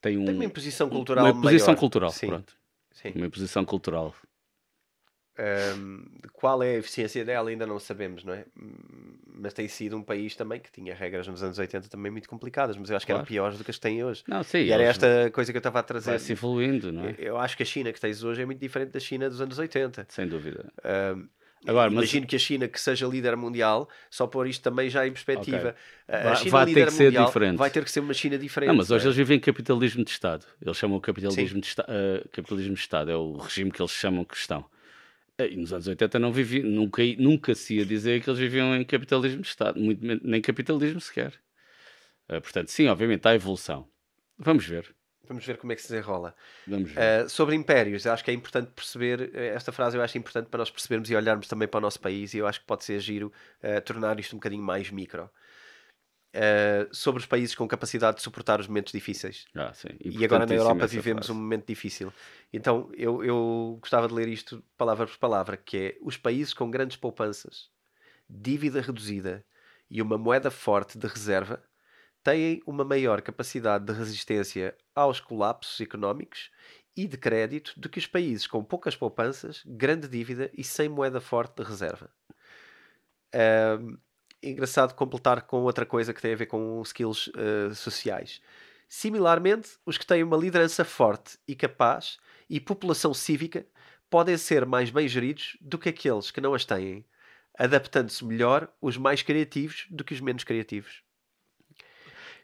Tem, um, tem uma imposição cultural. Uma imposição cultural, Sim. pronto. Sim. Uma imposição cultural. Um, qual é a eficiência dela ainda não sabemos, não é? Mas tem sido um país também que tinha regras nos anos 80 também muito complicadas, mas eu acho que claro. eram piores do que as que têm hoje. Não, sim, e era esta coisa que eu estava a trazer. Vai-se evoluindo, não é? Eu acho que a China que tens hoje é muito diferente da China dos anos 80. Sem dúvida. Um, Agora, Imagino mas... que a China, que seja líder mundial, só pôr isto também já em perspectiva, okay. a China vai ter que mundial, ser diferente. vai ter que ser uma China diferente. Não, mas hoje é? eles vivem em capitalismo de Estado. Eles chamam o capitalismo de, uh, capitalismo de Estado, é o regime que eles chamam que estão. Eh, e nos anos 80 não vivi, nunca, nunca se ia dizer que eles viviam em capitalismo de Estado, muito, nem capitalismo sequer. Uh, portanto, sim, obviamente há evolução. Vamos ver. Vamos ver como é que se desenrola. Vamos ver. Uh, sobre impérios, acho que é importante perceber, eh, esta frase eu acho importante para nós percebermos e olharmos também para o nosso país e eu acho que pode ser giro uh, tornar isto um bocadinho mais micro. Uh, sobre os países com capacidade de suportar os momentos difíceis. Ah, sim. E agora na Europa vivemos frase. um momento difícil. Então eu, eu gostava de ler isto palavra por palavra, que é os países com grandes poupanças, dívida reduzida e uma moeda forte de reserva têm uma maior capacidade de resistência aos colapsos económicos e de crédito do que os países com poucas poupanças, grande dívida e sem moeda forte de reserva. É engraçado completar com outra coisa que tem a ver com skills uh, sociais. Similarmente, os que têm uma liderança forte e capaz e população cívica podem ser mais bem geridos do que aqueles que não as têm, adaptando-se melhor os mais criativos do que os menos criativos.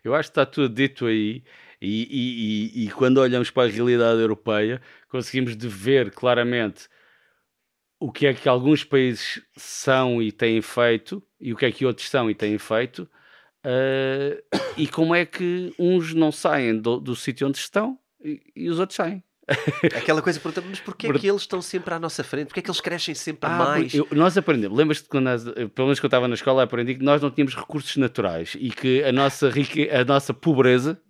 Eu acho que está tudo dito aí. E, e, e, e, quando olhamos para a realidade europeia, conseguimos ver claramente o que é que alguns países são e têm feito e o que é que outros são e têm feito uh, [COUGHS] e como é que uns não saem do, do sítio onde estão e, e os outros saem. [LAUGHS] Aquela coisa, mas porquê é que eles estão sempre à nossa frente? Porquê é que eles crescem sempre ah, mais? Eu, nós aprendemos, lembras-te quando, nós, pelo menos quando eu estava na escola, aprendi que nós não tínhamos recursos naturais e que a nossa, rique, a nossa pobreza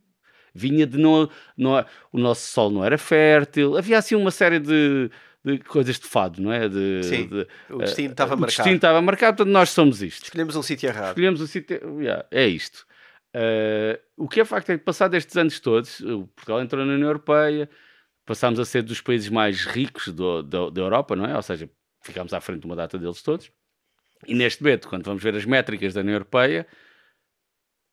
Vinha de não, não o nosso sol não era fértil, havia assim uma série de, de coisas de fado, não é? De, Sim, de, o destino estava uh, marcado. O destino estava marcado, portanto nós somos isto. Escolhemos um sítio errado. Escolhemos o sítio, yeah, é isto. Uh, o que é facto é que, passado estes anos todos, Portugal entrou na União Europeia, passámos a ser dos países mais ricos do, do, da Europa, não é? Ou seja, ficámos à frente de uma data deles todos. E neste momento, quando vamos ver as métricas da União Europeia,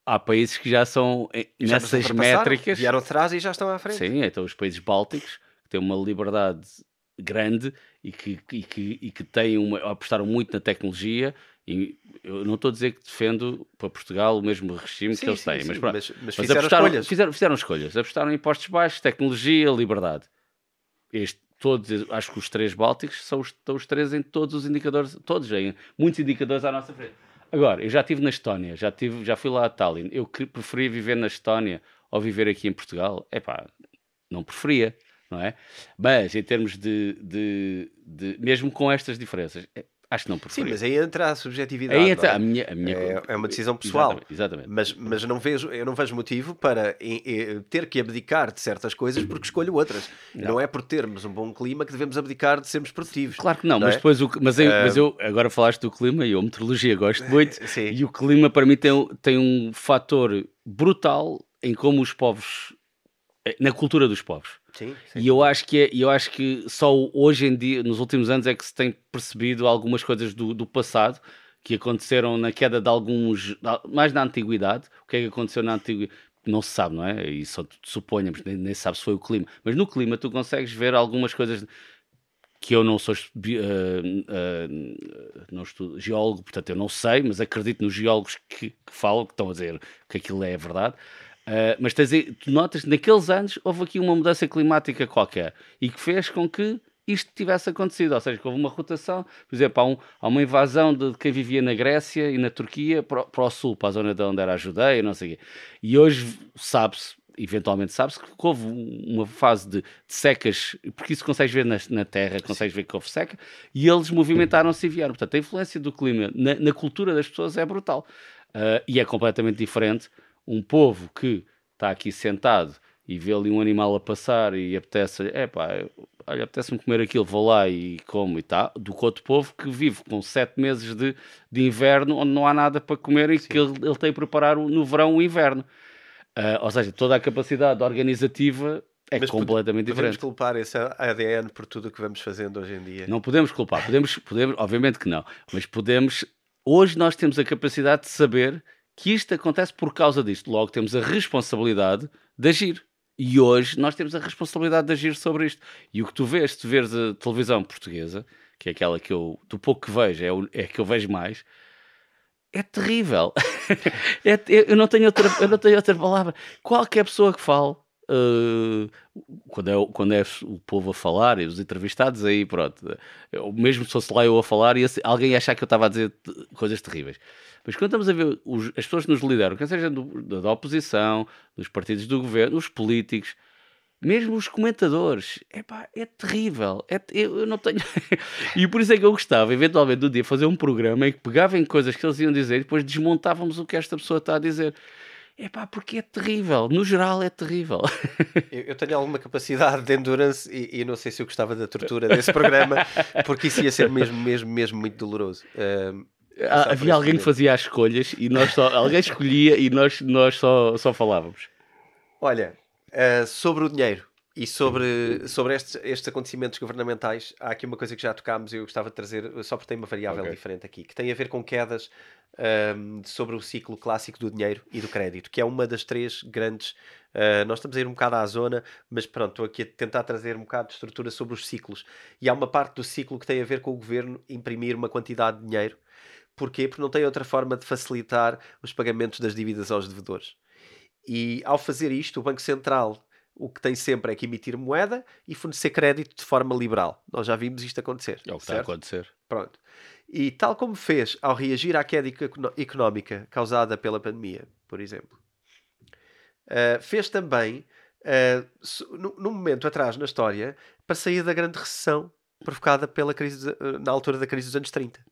há países que já são já nessas métricas. Vieram atrás e já estão à frente. Sim, então os países bálticos, que têm uma liberdade grande e que, e que, e que têm uma, apostaram muito na tecnologia. E eu não estou a dizer que defendo para Portugal o mesmo regime sim, que eles sim, têm, sim, mas, mas, mas, mas fizeram apostaram, escolhas. Fizeram, fizeram escolhas, apostaram em impostos baixos, tecnologia, liberdade. Este, todos, acho que os três bálticos são os, estão os três em todos os indicadores, todos, em muitos indicadores à nossa frente. Agora, eu já estive na Estónia, já, tive, já fui lá a Tallinn. Eu preferia viver na Estónia ou viver aqui em Portugal? É pá, não preferia, não é? Mas em termos de, de, de mesmo com estas diferenças, é, acho que não preferia. Sim, mas aí entra a subjetividade. Aí entra é? a minha, a minha é, é, uma decisão pessoal. Exatamente. exatamente. Mas, mas não vejo, eu não vejo motivo para ter que abdicar de certas coisas porque escolho outras. Não. não. é por termos um bom clima que devemos abdicar de sermos produtivos. Claro que não, não mas é? depois o, mas, eu, mas eu agora falaste do clima e eu meteorologia gosto muito [LAUGHS] e o clima para mim tem, tem um fator brutal em como os povos eh, na cultura dos povos. Sim, sim. E eu acho que é, eu acho que só hoje em dia, nos últimos anos, é que se tem percebido algumas coisas do, do passado que aconteceram na queda de alguns, mais na antiguidade. O que é que aconteceu na antiguidade? Não se sabe, não é? E só suponhamos, nem, nem sabe se foi o clima. Mas no clima tu consegues ver algumas coisas que eu não sou uh, uh, não estudo, geólogo, portanto eu não sei, mas acredito nos geólogos que, que falam, que estão a dizer que aquilo é verdade. Uh, mas tens, tu notas que naqueles anos houve aqui uma mudança climática qualquer e que fez com que isto tivesse acontecido, ou seja, que houve uma rotação, por exemplo, há, um, há uma invasão de quem vivia na Grécia e na Turquia para, para o sul, para a zona de onde era a Judeia, não sei o quê. E hoje sabe-se, eventualmente sabe-se, que houve uma fase de, de, secas, porque isso consegues ver na, na Terra, consegues ver que houve seca, e eles movimentaram-se e vieram. Portanto, a influência do clima na, na cultura das pessoas é brutal. Uh, e é completamente diferente um povo que está aqui sentado e vê ali um animal a passar e apetece, é pá, olha, apetece-me comer aquilo, vou lá e como e tá, do que outro povo que vive com sete meses de, de inverno onde não há nada para comer e Sim. que ele, ele tem que preparar no verão o inverno. Uh, ou seja, toda a capacidade organizativa é Mas completamente podemos diferente. Podemos culpar esse ADN por tudo o que vamos fazendo hoje em dia? Não podemos culpar, podemos, podemos, obviamente que não, mas podemos. Hoje nós temos a capacidade de saber que isto acontece por causa disto. Logo, temos a responsabilidade de agir. E hoje nós temos a responsabilidade de agir sobre isto. E o que tu vês, se tu vês a televisão portuguesa, que é aquela que eu, do pouco que vejo, é, o, é que eu vejo mais, é terrível. [LAUGHS] é, eu, não tenho outra, eu não tenho outra palavra. Qualquer pessoa que fale, Uh, quando, é, quando é o povo a falar e os entrevistados, aí pronto, eu, mesmo se fosse lá eu a falar, ia, alguém ia achar que eu estava a dizer coisas terríveis. Mas quando estamos a ver os, as pessoas que nos lideram, quer seja do, da oposição, dos partidos do governo, os políticos, mesmo os comentadores, epá, é terrível. É, eu, eu não tenho. [LAUGHS] e por isso é que eu gostava, eventualmente, do dia fazer um programa em que pegava em coisas que eles iam dizer e depois desmontávamos o que esta pessoa está a dizer. É pá, porque é terrível. No geral, é terrível. [LAUGHS] eu, eu, tenho alguma capacidade de endurance e, e, não sei se eu gostava da tortura desse programa, porque isso ia ser mesmo, mesmo, mesmo muito doloroso. Uh, ah, havia alguém que fazia as escolhas e nós só, alguém escolhia e nós, nós só, só falávamos. Olha, uh, sobre o dinheiro e sobre, sobre estes, estes acontecimentos governamentais, há aqui uma coisa que já tocámos e eu gostava de trazer, só porque tem uma variável okay. diferente aqui, que tem a ver com quedas um, sobre o ciclo clássico do dinheiro e do crédito, que é uma das três grandes. Uh, nós estamos a ir um bocado à zona, mas pronto, estou aqui a tentar trazer um bocado de estrutura sobre os ciclos. E há uma parte do ciclo que tem a ver com o governo imprimir uma quantidade de dinheiro Porquê? Porque não tem outra forma de facilitar os pagamentos das dívidas aos devedores. E ao fazer isto, o Banco Central o que tem sempre é que emitir moeda e fornecer crédito de forma liberal. Nós já vimos isto acontecer. É o que está a acontecer. Pronto. E tal como fez ao reagir à queda económica causada pela pandemia, por exemplo, uh, fez também, uh, num momento atrás na história, para sair da grande recessão provocada pela crise, uh, na altura da crise dos anos 30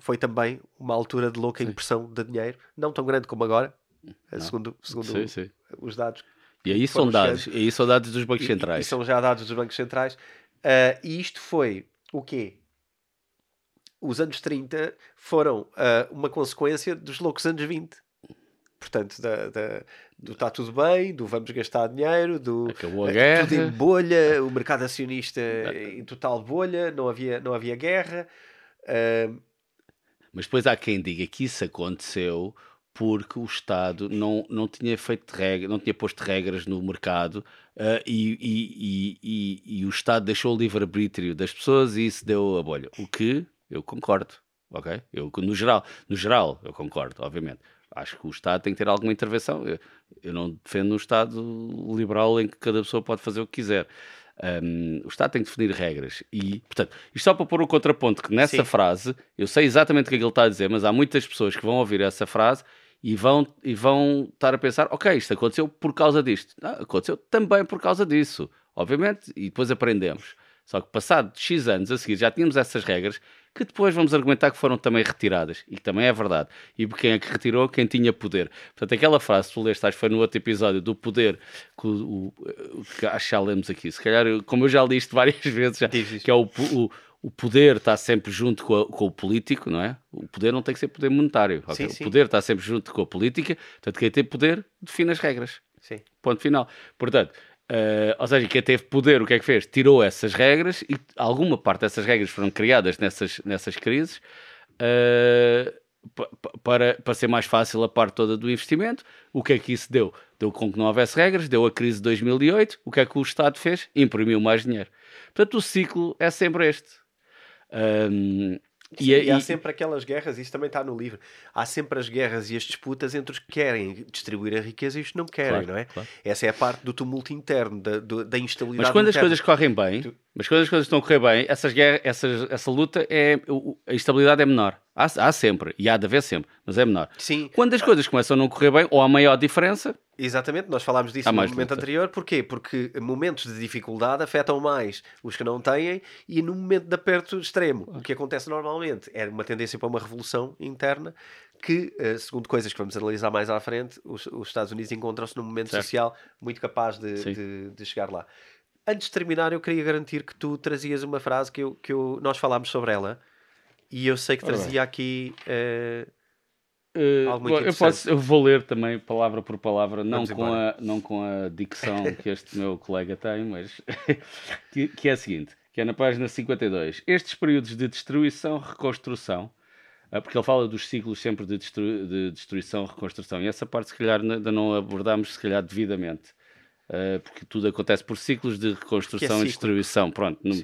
foi também uma altura de louca impressão de dinheiro, não tão grande como agora, não. segundo, segundo sim, sim. os dados. E aí são dados, e aí são dados dos bancos e, centrais. E, são já dados dos bancos centrais. Uh, e isto foi o quê? Os anos 30 foram uh, uma consequência dos loucos anos 20. Portanto, da, da, do está tudo bem, do vamos gastar dinheiro, do Acabou a guerra. tudo em bolha, o mercado acionista em total bolha, não havia, não havia guerra. Uh, Mas depois há quem diga que isso aconteceu porque o Estado não, não tinha feito regra, não tinha posto regras no mercado uh, e, e, e, e, o Estado deixou o livre-arbítrio das pessoas e isso deu a bolha. O que eu concordo, ok? Eu, no geral, no geral, eu concordo, obviamente. Acho que o Estado tem que ter alguma intervenção. Eu, eu não defendo um Estado liberal em que cada pessoa pode fazer o que quiser. Um, o Estado tem que definir regras. E, portanto, isto só para pôr o contraponto, que nessa Sim. frase, eu sei exatamente o que é que ele está a dizer, mas há muitas pessoas que vão ouvir essa frase e vão, e vão estar a pensar: ok, isto aconteceu por causa disto. Não, aconteceu também por causa disso, obviamente, e depois aprendemos. Só que passado X anos a seguir já tínhamos essas regras que depois vamos argumentar que foram também retiradas. E que também é verdade. E quem é que retirou? Quem tinha poder. Portanto, aquela frase que tu leste, acho que foi no outro episódio, do poder, que, o, o, que acho que já lemos aqui. Se calhar, como eu já li isto várias [LAUGHS] vezes, já, que é o, o o poder está sempre junto com, a, com, o político, não é? O poder não tem que ser poder monetário. Sim, sim. O poder está sempre junto com a política, portanto, quem tem poder define as regras. Sim. Ponto final. Portanto, uh, ou seja, quem teve poder, o que é que fez? Tirou essas regras e alguma parte dessas regras foram criadas nessas, nessas crises. Uh, para, para ser mais fácil a parte toda do investimento. O que é que isso deu? Deu com que não houvesse regras, deu a crise de 2008. O que é que o Estado fez? Imprimiu mais dinheiro. Portanto, o ciclo é sempre este. Um, e, e, há sempre aquelas guerras, isso também está no livro. Há sempre as guerras e as disputas entre os que querem distribuir a riqueza e os que não querem, claro, não é? Claro. Essa é a parte do tumulto interno, da, da instabilidade. Mas quando interna. as coisas correm bem, tu... mas quando as coisas estão a correr bem, essas guerras, essas, essa luta é. A instabilidade é menor. Há, há sempre, e há de haver sempre, mas é menor. Sim. Quando as coisas começam a não correr bem, ou há maior diferença, Exatamente, nós falámos disso no momento luta. anterior. Porquê? Porque momentos de dificuldade afetam mais os que não têm e no momento de aperto extremo, o que acontece normalmente é uma tendência para uma revolução interna que, eh, segundo coisas que vamos analisar mais à frente, os, os Estados Unidos encontram-se num momento certo. social muito capaz de, de, de, chegar lá. Antes de terminar, eu queria garantir que tu trazias uma frase que, eu, que eu, nós falámos sobre ela e eu sei que trazia aqui... Uh, Uh, eu, posso, eu vou ler também palavra por palavra, não com, a, não com a dicção [LAUGHS] que este meu colega tem, mas [LAUGHS] que, que, é a seguinte: que é na página 52. Estes períodos de destruição, reconstrução, uh, porque ele fala dos ciclos sempre de, destru, de destruição, reconstrução, e essa parte, se calhar, ainda não abordámos, se calhar, devidamente, uh, porque tudo acontece por ciclos de reconstrução é e destruição. Pronto, no,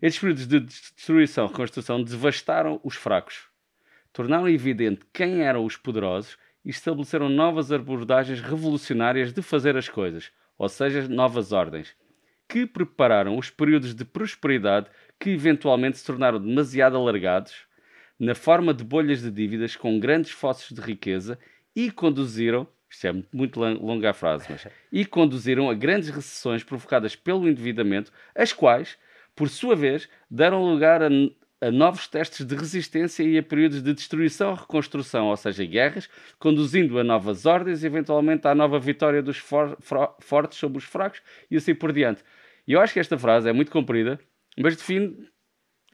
estes períodos de destruição, reconstrução devastaram os fracos tornaram evidente quem eram os poderosos e estabeleceram novas abordagens revolucionárias de fazer as coisas, ou seja, novas ordens, que prepararam os períodos de prosperidade que eventualmente se tornaram demasiado alargados, na forma de bolhas de dívidas com grandes fossos de riqueza e conduziram, isto é muito longa a frase, mas, [LAUGHS] e conduziram a grandes recessões provocadas pelo endividamento, as quais, por sua vez, deram lugar a a novos testes de resistência e a períodos de destruição e reconstrução, ou seja, guerras, conduzindo a novas ordens e eventualmente à nova vitória dos for fortes sobre os fracos e assim por diante. E eu acho que esta frase é muito comprida, mas define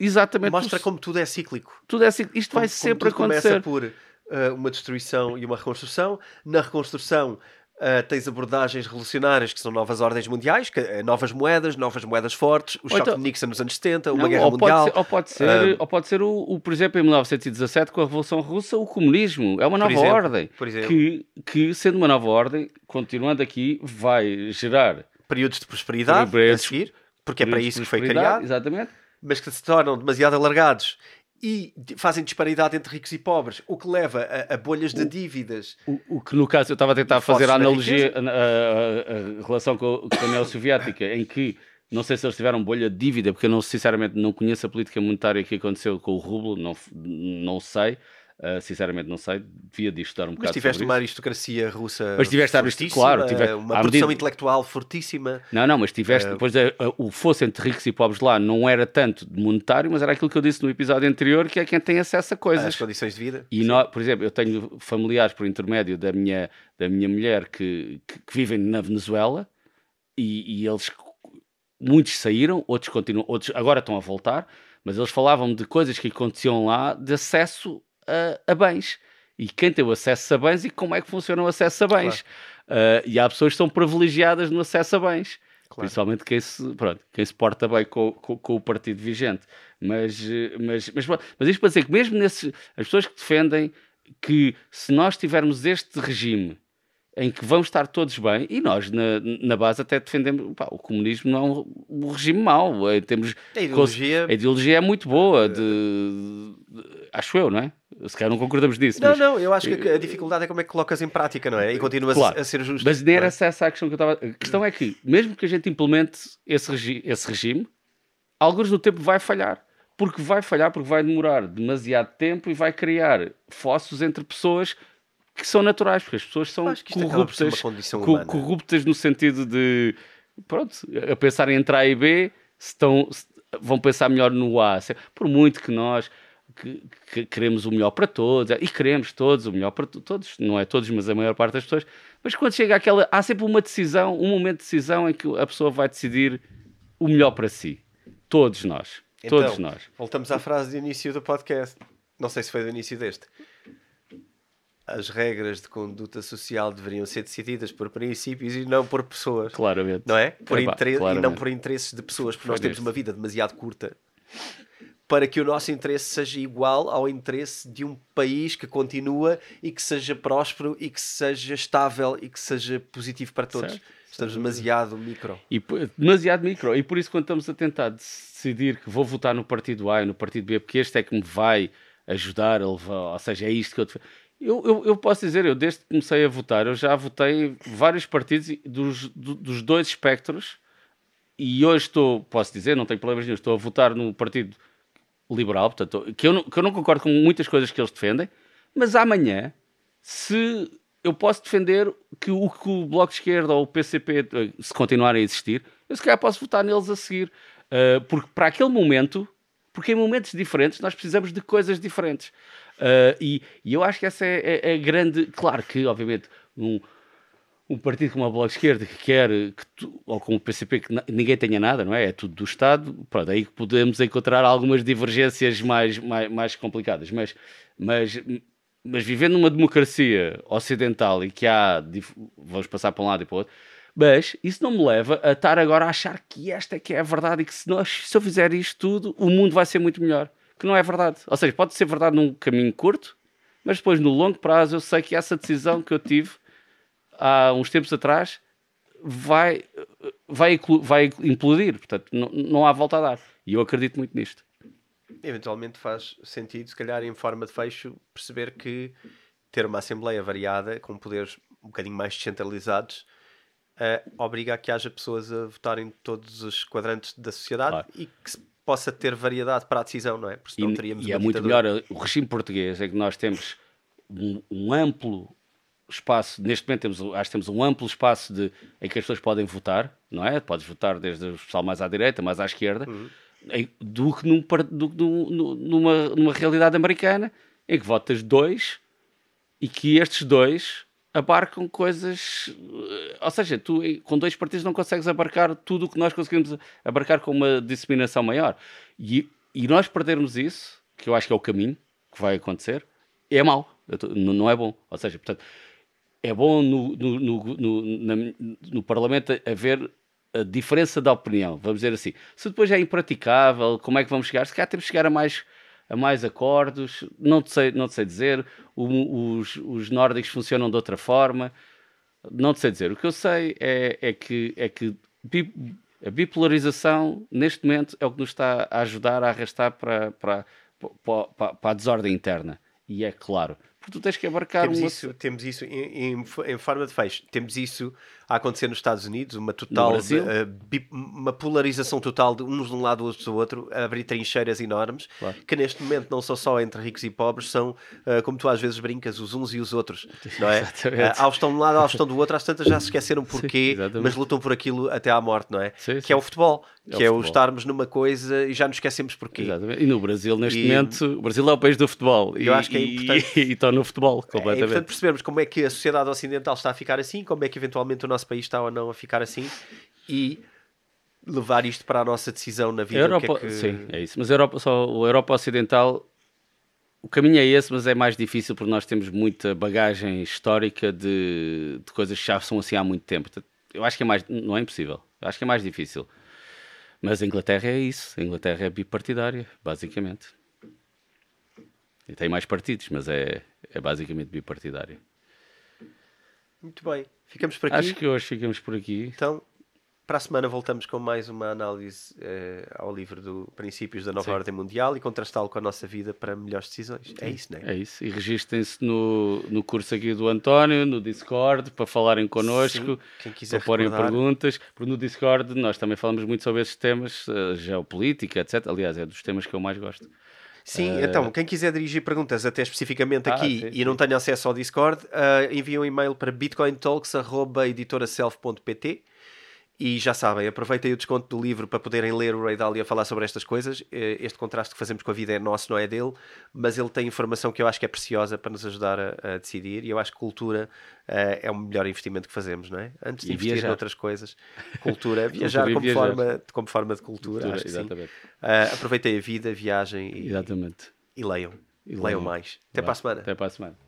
exatamente. Mostra como tudo é cíclico. Tudo é cíclico. Isto como, vai sempre acontecer. Começa por uh, uma destruição e uma reconstrução. Na reconstrução Uh, tens abordagens revolucionárias que são novas ordens mundiais, que, uh, novas moedas, novas moedas fortes, o choque então, de Nixon nos anos 70, uma não, guerra ou mundial. Pode ser, ou, pode ser, uh, ou pode ser, o, o, por exemplo, em 1917, com a Revolução Russa, o comunismo. É uma nova exemplo, ordem. Que, que, sendo uma nova ordem, continuando aqui, vai gerar períodos de prosperidade a seguir, porque é para isso que foi criado. Exatamente. Mas que se tornam demasiado alargados e fazem disparidade entre ricos e pobres, o que leva a, a bolhas de dívidas. O, o, que no caso eu estava a tentar fazer a analogia, a, a, a, relação com, com a União Soviética, em que não sei se eles tiveram bolha de dívida, porque eu não, sinceramente não conheço a política monetária que aconteceu com o rublo, não, não sei. Uh, sinceramente, não sei, devia de estudar um Mas bocado tiveste sobre uma aristocracia russa Mas tiveste a aristo- fortíssima, claro, uma produção medida- intelectual fortíssima. Não, não, mas tiveste, Eh, depois a- a- o fosse entre ricos e pobres lá não era tanto de monetário, mas era aquilo que eu disse no episódio anterior, que é quem tem acesso a coisas. As condições de vida. E nós, por exemplo, eu tenho familiares por intermédio da minha, da minha mulher que, que, que vivem na Venezuela e, e eles muitos saíram, outros continuam, outros agora estão a voltar, mas eles falavam de coisas que aconteciam lá de acesso a, a bens. E quem tem o acesso a bens e como é que funciona o acesso a bens. Uh, e há pessoas que são privilegiadas no acesso a bens. Claro. Principalmente quem se, pronto, quem se porta bem com, com, com o partido vigente. Mas, mas, mas, mas isto para dizer que mesmo nesses, as pessoas que defendem que se nós tivermos este regime em que vamos estar todos bem, e nós na, na base até defendemos, pá, o comunismo não é um, um regime mau, em termos, A ideologia- a ideologia é muito boa, de, de- acho eu, não é? Se calhar não concordamos nisso. Não, mas- não, eu acho que a dificuldade é como é que colocas em prática, não é? E continuas a- Claro. a ser justo. Mas nem era é? essa, a questão que eu estava. A questão é que, mesmo que a gente implemente esse, regi- esse regime, alguns do tempo vai falhar. Porque vai falhar, porque vai demorar demasiado tempo e vai criar fossos entre pessoas que são naturais, porque as pessoas são corruptas, co- corruptas no sentido de pronto, a pensar em entrar em B, se estão, se- vão pensar melhor no A. Por muito que nós que, que queremos o melhor para todos, e queremos todos o melhor para to- todos, não é todos, mas a maior parte das pessoas, mas quando chega aquela, há sempre uma decisão, um momento de decisão em que a pessoa vai decidir o melhor para si. Todos nós. Todos Então, nós. Voltamos à frase de início do podcast. Não sei se foi do início deste. As regras de conduta social deveriam ser decididas por princípios e não por pessoas. Claramente. Não é? Por Epá, E não por interesses de pessoas, porque nós Foi temos deste. uma vida demasiado curta para que o nosso interesse seja igual ao interesse de um país que continua e que seja próspero e que seja estável e que seja positivo para todos. Certo. Estamos demasiado micro. E, demasiado micro. E por isso, quando estamos a tentar decidir que vou votar no partido A e no partido B, porque este é que me vai ajudar a levar, ou seja, é isto que eu. Eu, eu, eu posso dizer, eu desde que comecei a votar, eu já votei vários partidos dos, do- dos dois espectros e hoje estou, posso dizer, não tenho problemas nenhum, estou a votar no Partido Liberal, portanto, que eu, não, que eu não concordo com muitas coisas que eles defendem, mas amanhã, se eu posso defender que o que o Bloco de Esquerda ou o PCP, eh, se continuarem a existir, eu se calhar posso votar neles a seguir. Uh, porque para aquele momento, porque em momentos diferentes nós precisamos de coisas diferentes. Uh, e, e eu acho que essa é, é, é grande. Claro que, obviamente, um, um partido como o Bloco Esquerda que quer, que tu- ou como o PCP, que ninguém tenha nada, não é? É tudo do Estado, pronto, aí que podemos encontrar algumas divergências mais, mais, mais complicadas. Mas, mas, mas vivendo numa democracia ocidental e que há, vamos passar para um lado e para o outro, mas isso não me leva a estar agora a achar que esta é que é a verdade e que se, nós, se eu fizer isto tudo, o mundo vai ser muito melhor. Que não é verdade. Ou seja, pode ser verdade num caminho curto, mas depois no longo prazo eu sei que essa decisão que eu tive há uns tempos atrás vai, vai, vai implodir. Portanto, não, não há volta a dar. E eu acredito muito nisto. Eventualmente faz sentido, se calhar em forma de fecho, perceber que ter uma Assembleia variada, com poderes um bocadinho mais descentralizados, eh, obriga a que haja pessoas a votarem todos os quadrantes da sociedade Claro. e que se possa ter variedade para a decisão, não é? Porque senão E, teríamos e é uma muito ditadura. melhor o regime português é que nós temos um, um amplo espaço, neste momento temos, acho que temos um amplo espaço de, em que as pessoas podem votar, não é? Podes votar desde o pessoal mais à direita, mais à esquerda, Uhum. em- do que, num, do num- num- numa, numa realidade americana em que votas dois e que estes dois abarcam coisas. eh, Ou seja, tu com dois partidos não consegues abarcar tudo o que nós conseguimos abarcar com uma disseminação maior. E, e nós perdermos isso, que eu acho que é o caminho que vai acontecer, é mau, não é bom. Ou seja, portanto, é bom no, no, no, no, no Parlamento haver a diferença de opinião, vamos dizer assim. Se depois é impraticável, como é que vamos chegar? Se calhar temos que chegar a mais, a mais acordos, não te sei, não te sei dizer. O- os, os nórdicos funcionam de outra forma, não te sei dizer. O que eu sei é, é que, é que a bipolarização, neste momento, é o que nos está a ajudar a arrastar para, para, para- para a desordem interna. E é claro, porque tu tens que abarcar Temos uma- isso, temos isso em, em, em forma de fecho. Temos isso a acontecer nos Estados Unidos, uma total uh, uma polarização total de uns de um lado, outros do outro, a abrir trincheiras enormes, Claro. que neste momento não são só entre ricos e pobres, são, uh, como tu às vezes brincas, os uns e os outros, [LAUGHS] não é? Exatamente. Uh, aos estão de um lado, aos estão do outro, às tantas já se esqueceram porquê, exatamente. mas lutam por aquilo até à morte, não é? Sim, que sim. é o futebol, É que é o estarmos numa coisa e já nos esquecemos porquê. Exatamente. E no Brasil, neste E- momento, o Brasil é o país do futebol. Eu e, acho que é importante- [LAUGHS] E, e estão no futebol, É completamente. importante percebermos como é que a sociedade ocidental está a ficar assim, como é que eventualmente o nosso país está ou não a ficar assim e levar isto para a nossa decisão na vida. Europa, que é que- Sim, é isso. Mas a Europa, só, a Europa Ocidental, o caminho é esse, mas é mais difícil porque nós temos muita bagagem histórica de, de coisas que já são assim há muito tempo. Eu acho que é mais, não é impossível, eu acho que é mais difícil. Mas a Inglaterra é isso, a Inglaterra é bipartidária, basicamente. E tem mais partidos, mas é, é basicamente bipartidária. Muito bem, ficamos por aqui. Acho que hoje ficamos por aqui. Então, para a semana voltamos com mais uma análise eh, ao livro do Princípios da Nova Sim. Ordem Mundial e contrastá-lo com a nossa vida para melhores decisões. É isso, não é? É isso. E registrem-se no, no curso aqui do António, no Discord, para falarem connosco, Sim, quem quiser para porem perguntas. Porque no Discord nós também falamos muito sobre esses temas, eh, geopolítica, etc. Aliás, é dos temas que eu mais gosto. Sim, então, quem quiser dirigir perguntas até especificamente Ah, aqui sim, e não tenha acesso ao Discord, uh, enviem um e-mail para bitcointalks.editoraself.pt e já sabem, aproveitem o desconto do livro para poderem ler o Ray Dalio a falar sobre estas coisas. Eh, Este contraste que fazemos com a vida é nosso, não é dele, mas ele tem informação que eu acho que é preciosa para nos ajudar a, a decidir e eu acho que cultura eh, é o melhor investimento que fazemos, não é? Antes de E investir viajar. noutras coisas, cultura, [LAUGHS] viajar, e como, viajar. Forma, como forma de cultura, Cultura, acho que sim. exatamente. Uh, aproveitem a vida, viagem e, Exatamente. e leiam. E leiam leiam. mais. Até para a semana. Até para a semana.